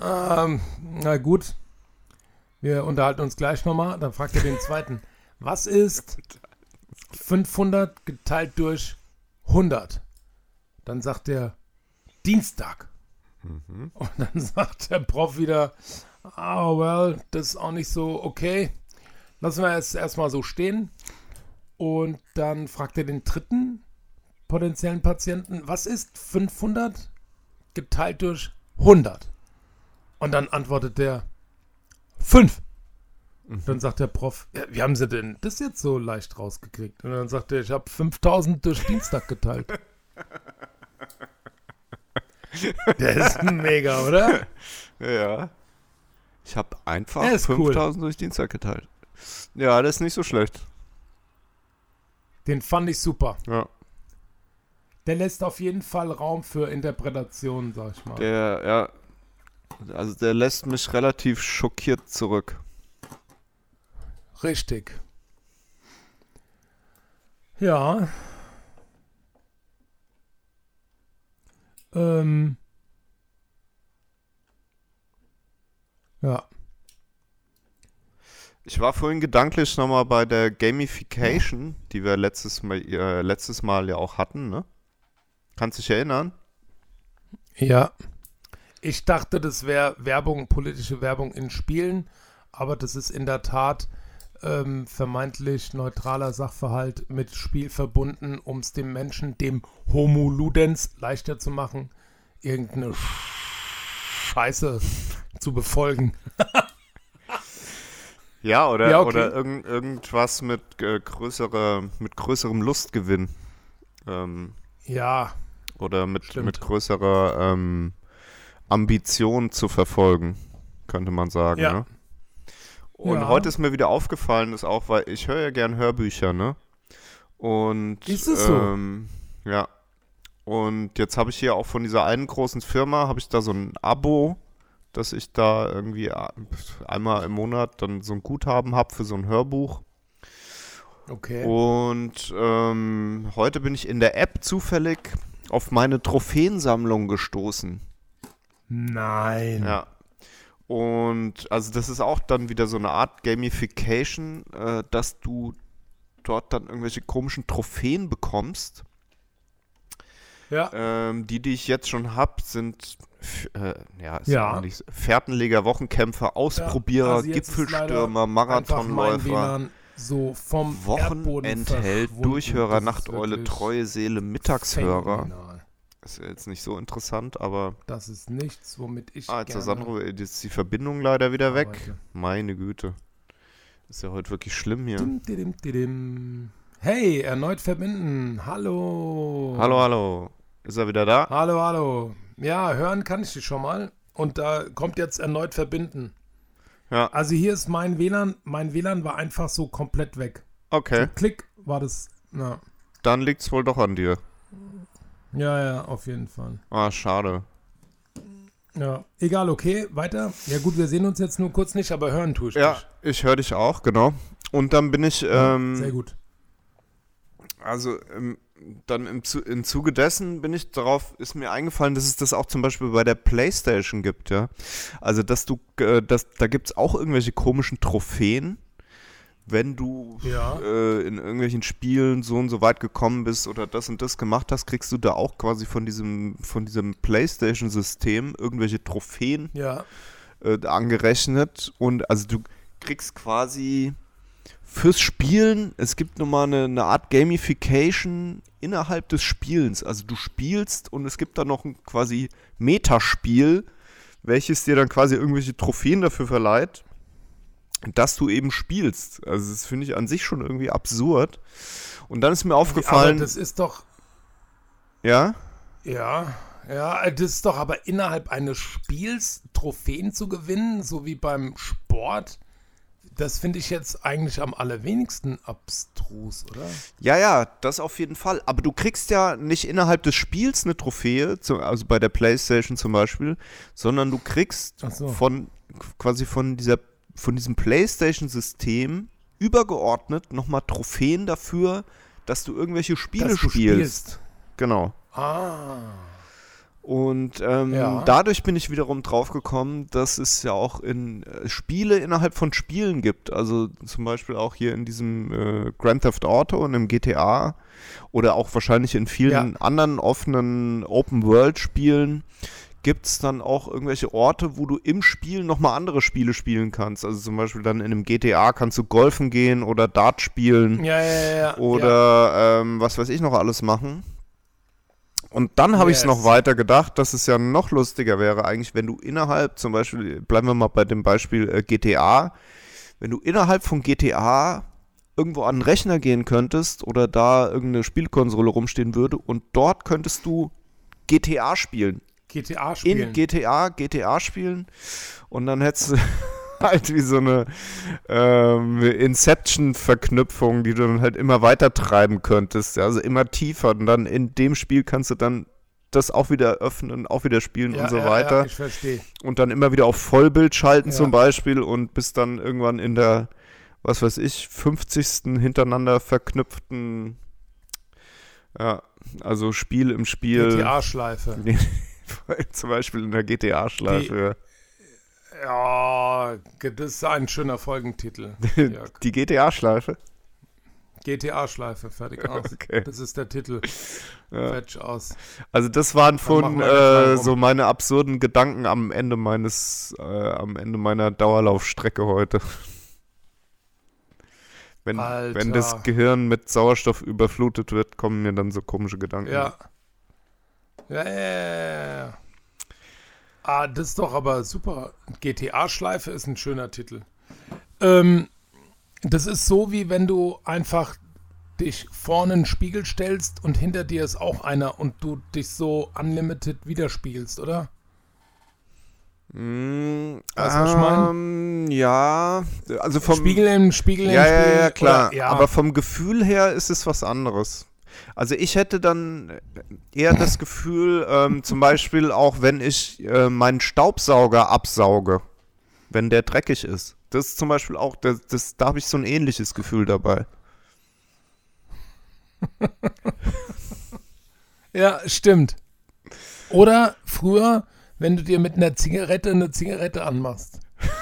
ähm, na gut, wir unterhalten uns gleich nochmal. Dann fragt er den zweiten, was ist 500 geteilt durch 100? Dann sagt er Dienstag. Und dann sagt der Prof wieder, ah, well, das ist auch nicht so okay. Lassen wir es erstmal so stehen. Und dann fragt er den dritten potenziellen Patienten, was ist 500 geteilt durch 100? Und dann antwortet der 5. Dann sagt der Prof, ja, wie haben Sie denn das jetzt so leicht rausgekriegt? Und dann sagt er, ich habe 5000 durch Dienstag geteilt. Der ist mega, oder? Ja. Ich habe einfach Er ist cool. 5000 durch Dienstag geteilt. Ja, das ist nicht so schlecht. Den fand ich super. Ja. Der lässt auf jeden Fall Raum für Interpretationen, sag ich mal. Der, ja. Also der lässt mich relativ schockiert zurück. Richtig. Ja. Ähm. Ja. Ich war vorhin gedanklich nochmal bei der Gamification, die wir letztes Mal, äh, letztes Mal ja auch hatten, ne? Kannst dich erinnern? Ja. Ich dachte, das wäre Werbung, politische Werbung in Spielen, aber das ist in der Tat ähm, vermeintlich neutraler Sachverhalt mit Spiel verbunden, um es dem Menschen, dem Homo Ludens, leichter zu machen, irgendeine Scheiße zu befolgen. Ja, oder, Ja, okay. oder irgend, irgendwas mit, äh, größerer, mit größerem Lustgewinn. Ähm, Ja, oder mit, Stimmt. mit größerer ähm, Ambition zu verfolgen, könnte man sagen. Ja. Ne? Und Ja. heute ist mir wieder aufgefallen, ist auch, weil ich höre ja gern Hörbücher, ne? Und Ist es so? ähm, ja. Und jetzt habe ich hier auch von dieser einen großen Firma, habe ich da so ein Abo, dass ich da irgendwie a- einmal im Monat dann so ein Guthaben habe für so ein Hörbuch. okay. Und ähm, heute bin ich in der App zufällig auf meine Trophäensammlung gestoßen. Nein. Ja. Und also das ist auch dann wieder so eine Art Gamification, äh, dass du dort dann irgendwelche komischen Trophäen bekommst. Ja. Ähm, die, die ich jetzt schon habe, sind äh, ja, ist Ja. Fährtenleger, Wochenkämpfer, Ausprobierer, also jetzt ist Gipfelstürmer, Marathonläufer. So vom Wochenendheld, verschwunden. Durchhörer, Nachteule, treue Seele, Mittagshörer. phänomenal. Ist ja jetzt nicht so interessant, aber. Das ist nichts, womit ich Ah, jetzt Sandro, jetzt ist die Verbindung leider wieder weg. arbeite. Meine Güte. Ist ja heute wirklich schlimm hier. Dim, didim, didim. Hey, erneut verbinden. Hallo. Hallo, hallo. Ist er wieder da? Hallo, hallo. Ja, hören kann ich dich schon mal. Und da kommt jetzt erneut verbinden. Ja. Also hier ist mein WLAN. Mein WLAN war einfach so komplett weg. Okay, Klick war das. Na. dann liegt's wohl doch an dir. Ja, ja, auf jeden Fall. Ah, schade. Ja, egal, okay, weiter. Ja gut, wir sehen uns jetzt nur kurz nicht, aber hören tue ich Ja, dich. ich höre dich auch, genau. Und dann bin ich, ähm, Sehr gut. also ähm, dann im, Zu- im Zuge dessen bin ich darauf, ist mir eingefallen, dass es das auch zum Beispiel bei der Playstation gibt, ja. Also, dass du, äh, dass, da gibt es auch irgendwelche komischen Trophäen, wenn du Ja. äh, in irgendwelchen Spielen so und so weit gekommen bist oder das und das gemacht hast, kriegst du da auch quasi von diesem, von diesem Playstation-System irgendwelche Trophäen Ja, äh, angerechnet und also du kriegst quasi fürs Spielen, es gibt nochmal eine, eine Art Gamification innerhalb des Spielens. Also du spielst und es gibt dann noch ein quasi Metaspiel, welches dir dann quasi irgendwelche Trophäen dafür verleiht, dass du eben spielst. Also das finde ich an sich schon irgendwie absurd. Und dann ist mir aber aufgefallen, das ist doch, ja, ja, ja, das ist doch aber innerhalb eines Spiels Trophäen zu gewinnen, so wie beim Sport. Das finde ich jetzt eigentlich am allerwenigsten abstrus, oder? Ja, ja, das auf jeden Fall. Aber du kriegst ja nicht innerhalb des Spiels eine Trophäe, also bei der PlayStation zum Beispiel, sondern du kriegst so. von quasi von dieser von diesem PlayStation-System übergeordnet nochmal Trophäen dafür, dass du irgendwelche Spiele Dass du spielst. Genau. Ah. Und ähm, Ja. dadurch bin ich wiederum drauf gekommen, dass es ja auch in äh, Spiele innerhalb von Spielen gibt. Also zum Beispiel auch hier in diesem äh, Grand Theft Auto und im GTA oder auch wahrscheinlich in vielen Ja. anderen offenen Open-World-Spielen gibt es dann auch irgendwelche Orte, wo du im Spiel nochmal andere Spiele spielen kannst. Also zum Beispiel dann in einem GTA kannst du Golfen gehen oder Dart spielen Ja, ja, ja, ja. oder ähm, was weiß ich noch alles machen. Und dann habe ich es Yes. noch weiter gedacht, dass es ja noch lustiger wäre, eigentlich, wenn du innerhalb, zum Beispiel, bleiben wir mal bei dem Beispiel äh, GTA, wenn du innerhalb von GTA irgendwo an den Rechner gehen könntest oder da irgendeine Spielkonsole rumstehen würde und dort könntest du GTA spielen. GTA spielen. In GTA, GTA spielen und dann hättest du halt wie so eine ähm, Inception-Verknüpfung, die du dann halt immer weiter treiben könntest, ja, also immer tiefer und dann in dem Spiel kannst du dann das auch wieder öffnen, auch wieder spielen ja, und so ja, weiter Ja, ich verstehe. und dann immer wieder auf Vollbild schalten zum Beispiel und bis dann irgendwann in der, was weiß ich, 50. hintereinander verknüpften, ja, also Spiel im Spiel, GTA-Schleife. zum Beispiel in der GTA-Schleife. Ja, das ist ein schöner Folgentitel. Jörg. Die GTA-Schleife? GTA-Schleife, fertig aus. Okay. Das ist der Titel. Ja. Fertig aus. Also das waren von äh, so meine absurden Gedanken am Ende meines, äh, am Ende meiner Dauerlaufstrecke heute. Wenn, Alter. wenn das Gehirn mit Sauerstoff überflutet wird, kommen mir dann so komische Gedanken. Ja. Ja, ja, ja, ja. Ah, das ist doch aber super. GTA-Schleife ist ein schöner Titel. Ähm, das ist so, wie wenn du einfach dich vorne in den Spiegel stellst und hinter dir ist auch einer und du dich so unlimited widerspiegelst, oder? Mm, Weißt du, was ich mein? ähm, ja, also vom Spiegel im Spiegel im ja, Spiegel. ja, ja, klar. Oder, ja, Aber vom Gefühl her ist es was anderes. Also ich hätte dann eher das Gefühl, ähm, zum Beispiel auch wenn ich äh, meinen Staubsauger absauge, wenn der dreckig ist. Das ist zum Beispiel auch, das, das, da habe ich so ein ähnliches Gefühl dabei. Ja, stimmt. Oder früher, wenn du dir mit einer Zigarette eine Zigarette anmachst.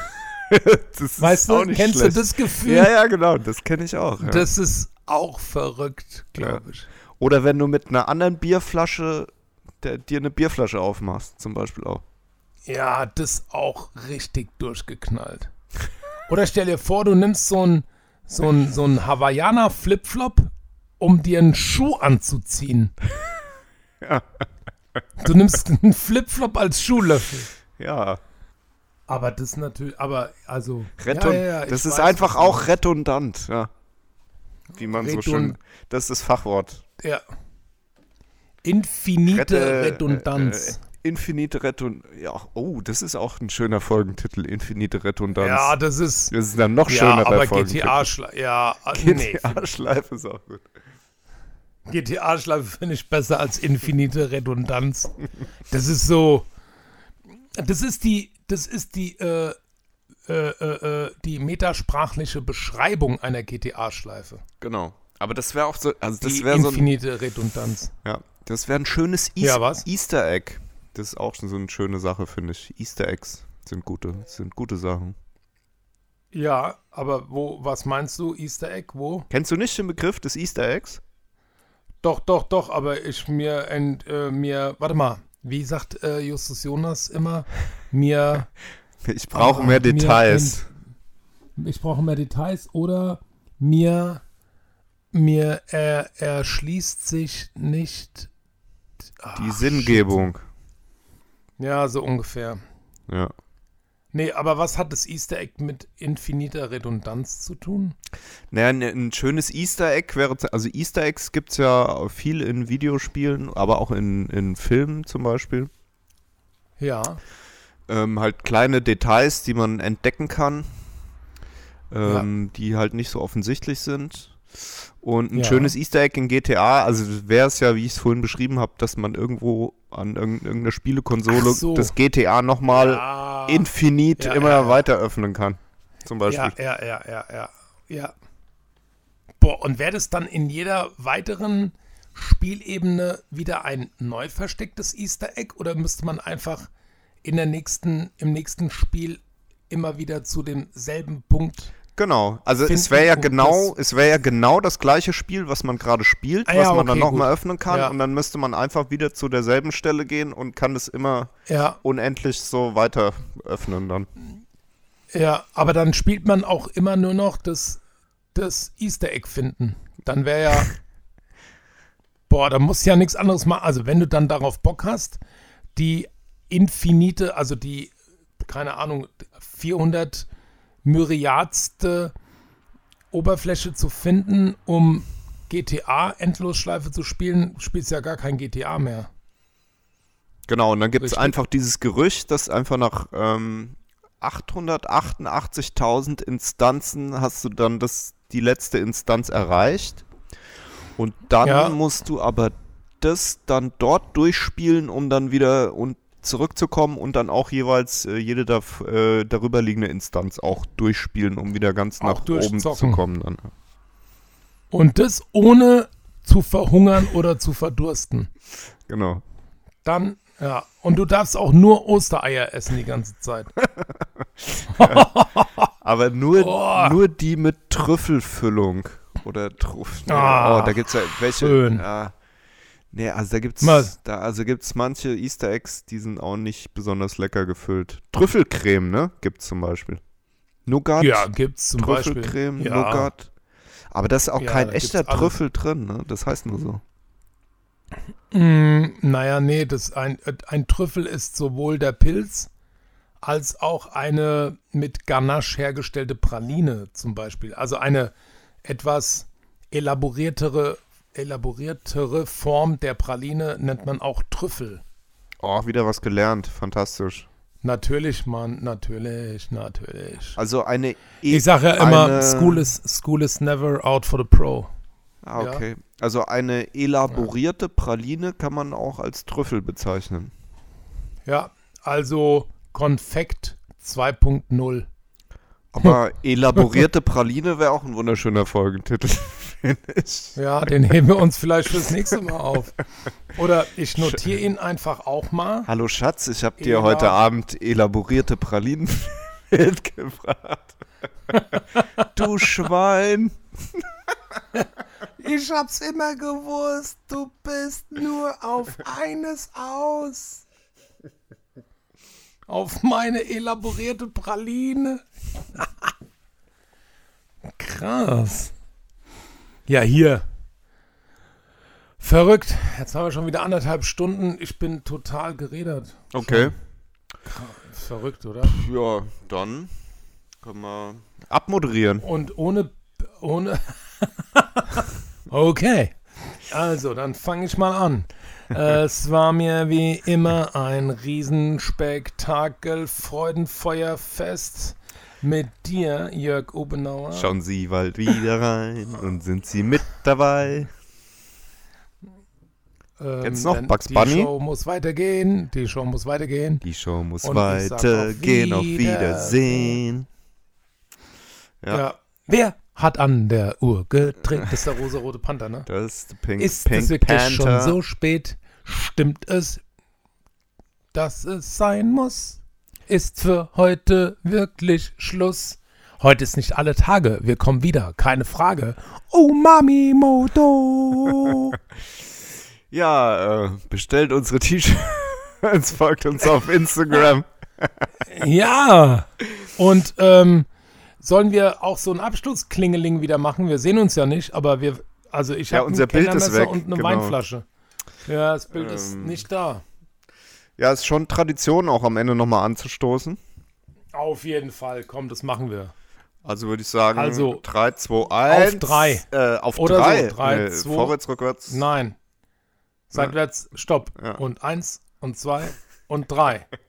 Das ist Weißt du, auch nicht kennst schlecht. du das Gefühl? Ja, ja, genau, das kenne ich auch. Ja. Das ist auch verrückt, glaube ich. Oder wenn du mit einer anderen Bierflasche der, dir eine Bierflasche aufmachst, zum Beispiel auch. Ja, das auch richtig durchgeknallt. Oder stell dir vor, du nimmst so ein so ein, so ein Hawaiianer Flipflop, um dir einen Schuh anzuziehen. Du nimmst einen Flipflop als Schuhlöffel. Ja, Aber das natürlich, aber also. Redund ja, ja, ja, das ist einfach auch redundant, ja. Wie man so Redund- schön. Das ist das Fachwort. Ja. Infinite Rette- Redundanz. Äh, äh, Infinite Redundanz. Ja, oh, das ist auch ein schöner Folgentitel. Infinite Redundanz. ja, das ist. das ist dann noch Ja, schöner bei aber. GTA-Schleife. Ja, äh, nee. GTA-Schleife ist auch gut. GTA-Schleife finde ich besser als Infinite Redundanz. Das ist so. Das ist die. Das ist die. Äh, äh, äh, äh, die metasprachliche Beschreibung einer GTA-Schleife. Genau. Aber das wäre auch so, also das Die wäre so ein, infinite Redundanz. ja, das wäre ein schönes Eas Ja, was? Easter Egg. Das ist auch schon so eine schöne Sache, finde ich. Easter Eggs sind gute, sind gute Sachen. Ja, aber wo, was meinst du, Easter Egg, wo? Kennst du nicht den Begriff des Easter Eggs? Doch, doch, doch, aber ich mir, ent, äh, mir, warte mal, wie sagt äh, Justus Jonas immer? Mir, Ich brauche mehr mir Details. ich brauche mehr Details oder mir, mir er, erschließt sich nicht. Ah, Die Sinngebung. Ja, so ungefähr. Ja. Nee, aber was hat das Easter Egg mit infiniter Redundanz zu tun? Naja, ein, ein schönes Easter Egg wäre, also Easter Eggs gibt es ja viel in Videospielen, aber auch in, in Filmen zum Beispiel. Ja, Ähm, halt kleine Details, die man entdecken kann, ähm, die halt nicht so offensichtlich sind. Und ein Ja. schönes Easter Egg in GTA, also wäre es ja, wie ich es vorhin beschrieben habe, dass man irgendwo an irgend- irgendeiner Spielekonsole so. das GTA nochmal ja, infinit Ja, immer ja, ja. weiter öffnen kann. Zum Beispiel. ja, ja, ja, ja, ja, ja. Boah, und wäre das dann in jeder weiteren Spielebene wieder ein neu verstecktes Easter Egg oder müsste man einfach in der nächsten, im nächsten Spiel immer wieder zu demselben Punkt? Genau, also es wäre ja genau, das- es wäre ja genau das gleiche Spiel, was man gerade spielt, Ah was ja, man dann okay, nochmal öffnen kann Ja. und dann müsste man einfach wieder zu derselben Stelle gehen und kann es immer Ja, unendlich so weiter öffnen dann. ja, aber dann spielt man auch immer nur noch das, das Easter Egg finden. Dann wäre ja. Boah, da muss ja nichts anderes machen. Also, wenn du dann darauf Bock hast, die infinite, also die, keine Ahnung, 400 Myriadste Oberfläche zu finden, um GTA-Endlosschleife zu spielen, spielst ja gar kein GTA mehr. Genau, und dann gibt es einfach dieses Gerücht, dass einfach nach ähm, 888.000 Instanzen hast du dann das, die letzte Instanz erreicht. Und dann Ja. musst du aber das dann dort durchspielen, um dann wieder und zurückzukommen und dann auch jeweils äh, jede da, äh, darüber liegende Instanz auch durchspielen, um wieder ganz Auch nach oben zu kommen. Dann. Und das ohne zu verhungern oder zu verdursten. Genau. Dann, ja. Und du darfst auch nur Ostereier essen die ganze Zeit. Aber nur, Oh. nur die mit Trüffelfüllung. Oder Trüffel. Ah, oh, da gibt es ja welche. schön. Ja, nee, also da gibt's Was? da also gibt's manche Easter Eggs, die sind auch nicht besonders lecker gefüllt. Trüffelcreme, ne? Gibt's zum Beispiel. Nougat, Ja, gibt's zum Beispiel. Trüffelcreme, Ja. Nougat. Aber da ist auch Ja, kein echter. Trüffel drin, ne? Das heißt nur so. Mm, naja, nee, das ein, ein Trüffel ist sowohl der Pilz als auch eine mit Ganache hergestellte Praline zum Beispiel. Also eine etwas elaboriertere, elaboriertere Form der Praline nennt man auch Trüffel. Oh, wieder was gelernt. Fantastisch. Natürlich, Mann, natürlich, natürlich. Also eine E- Ich sage ja immer, eine- school, is, school is never out for the pro. Ah, ja. okay. Also eine elaborierte Praline kann man auch als Trüffel bezeichnen. Ja, also Konfekt 2.0. Aber elaborierte Praline wäre auch ein wunderschöner Folgentitel, finde ich. Ja, den heben wir uns vielleicht fürs nächste Mal auf. Oder ich notiere ihn einfach auch mal. Hallo Schatz, ich habe dir heute Abend elaborierte Pralinen mitgebracht. du Schwein. Ich hab's immer gewusst, du bist nur auf eines aus. Auf meine elaborierte Praline. Krass. Ja, hier. Verrückt. Jetzt haben wir schon wieder anderthalb Stunden. Ich bin total geredet. Okay. Verrückt, oder? Ja, dann können wir abmoderieren. Und ohne, ohne, Okay. Also, dann fange ich mal an. Es war mir wie immer ein Riesenspektakel, Freudenfeuerfest mit dir, Jörg Obenauer. Schauen Sie bald wieder rein und sind Sie mit dabei. Ähm, Kennst noch Bugs die Bunny? Show muss weitergehen. Die Show muss weitergehen. Die Show muss Und weitergehen, auf auf Wiedersehen. Ja. Ja. Wer hat an der Uhr gedreht? Das ist der rosa-rote Panther, ne? Das ist Pink, Ist Pink es wirklich Panther. schon so spät? Stimmt es, dass es sein muss? Ist für heute wirklich Schluss? Heute ist nicht alle Tage. Wir kommen wieder, keine Frage. Oh, Mami Moto. Ja, äh, bestellt unsere T-Shirts, folgt uns auf Instagram. ja. Und ähm, sollen wir auch so ein Abschlussklingeling wieder machen? Wir sehen uns ja nicht, aber wir, also ich Ja, habe unser ein Bild ist weg, und eine genau. Weinflasche. Ja, das Bild ist Ähm. nicht da. Ja, ist schon Tradition, auch am Ende nochmal anzustoßen. Auf jeden Fall, komm, das machen wir. Also würde ich sagen, Also, 3, 2, 1. drei. Äh, auf Oder so, 3. drei, nee, vorwärts, rückwärts. Nein. Seitwärts, stopp. Ja. Und eins und zwei und drei.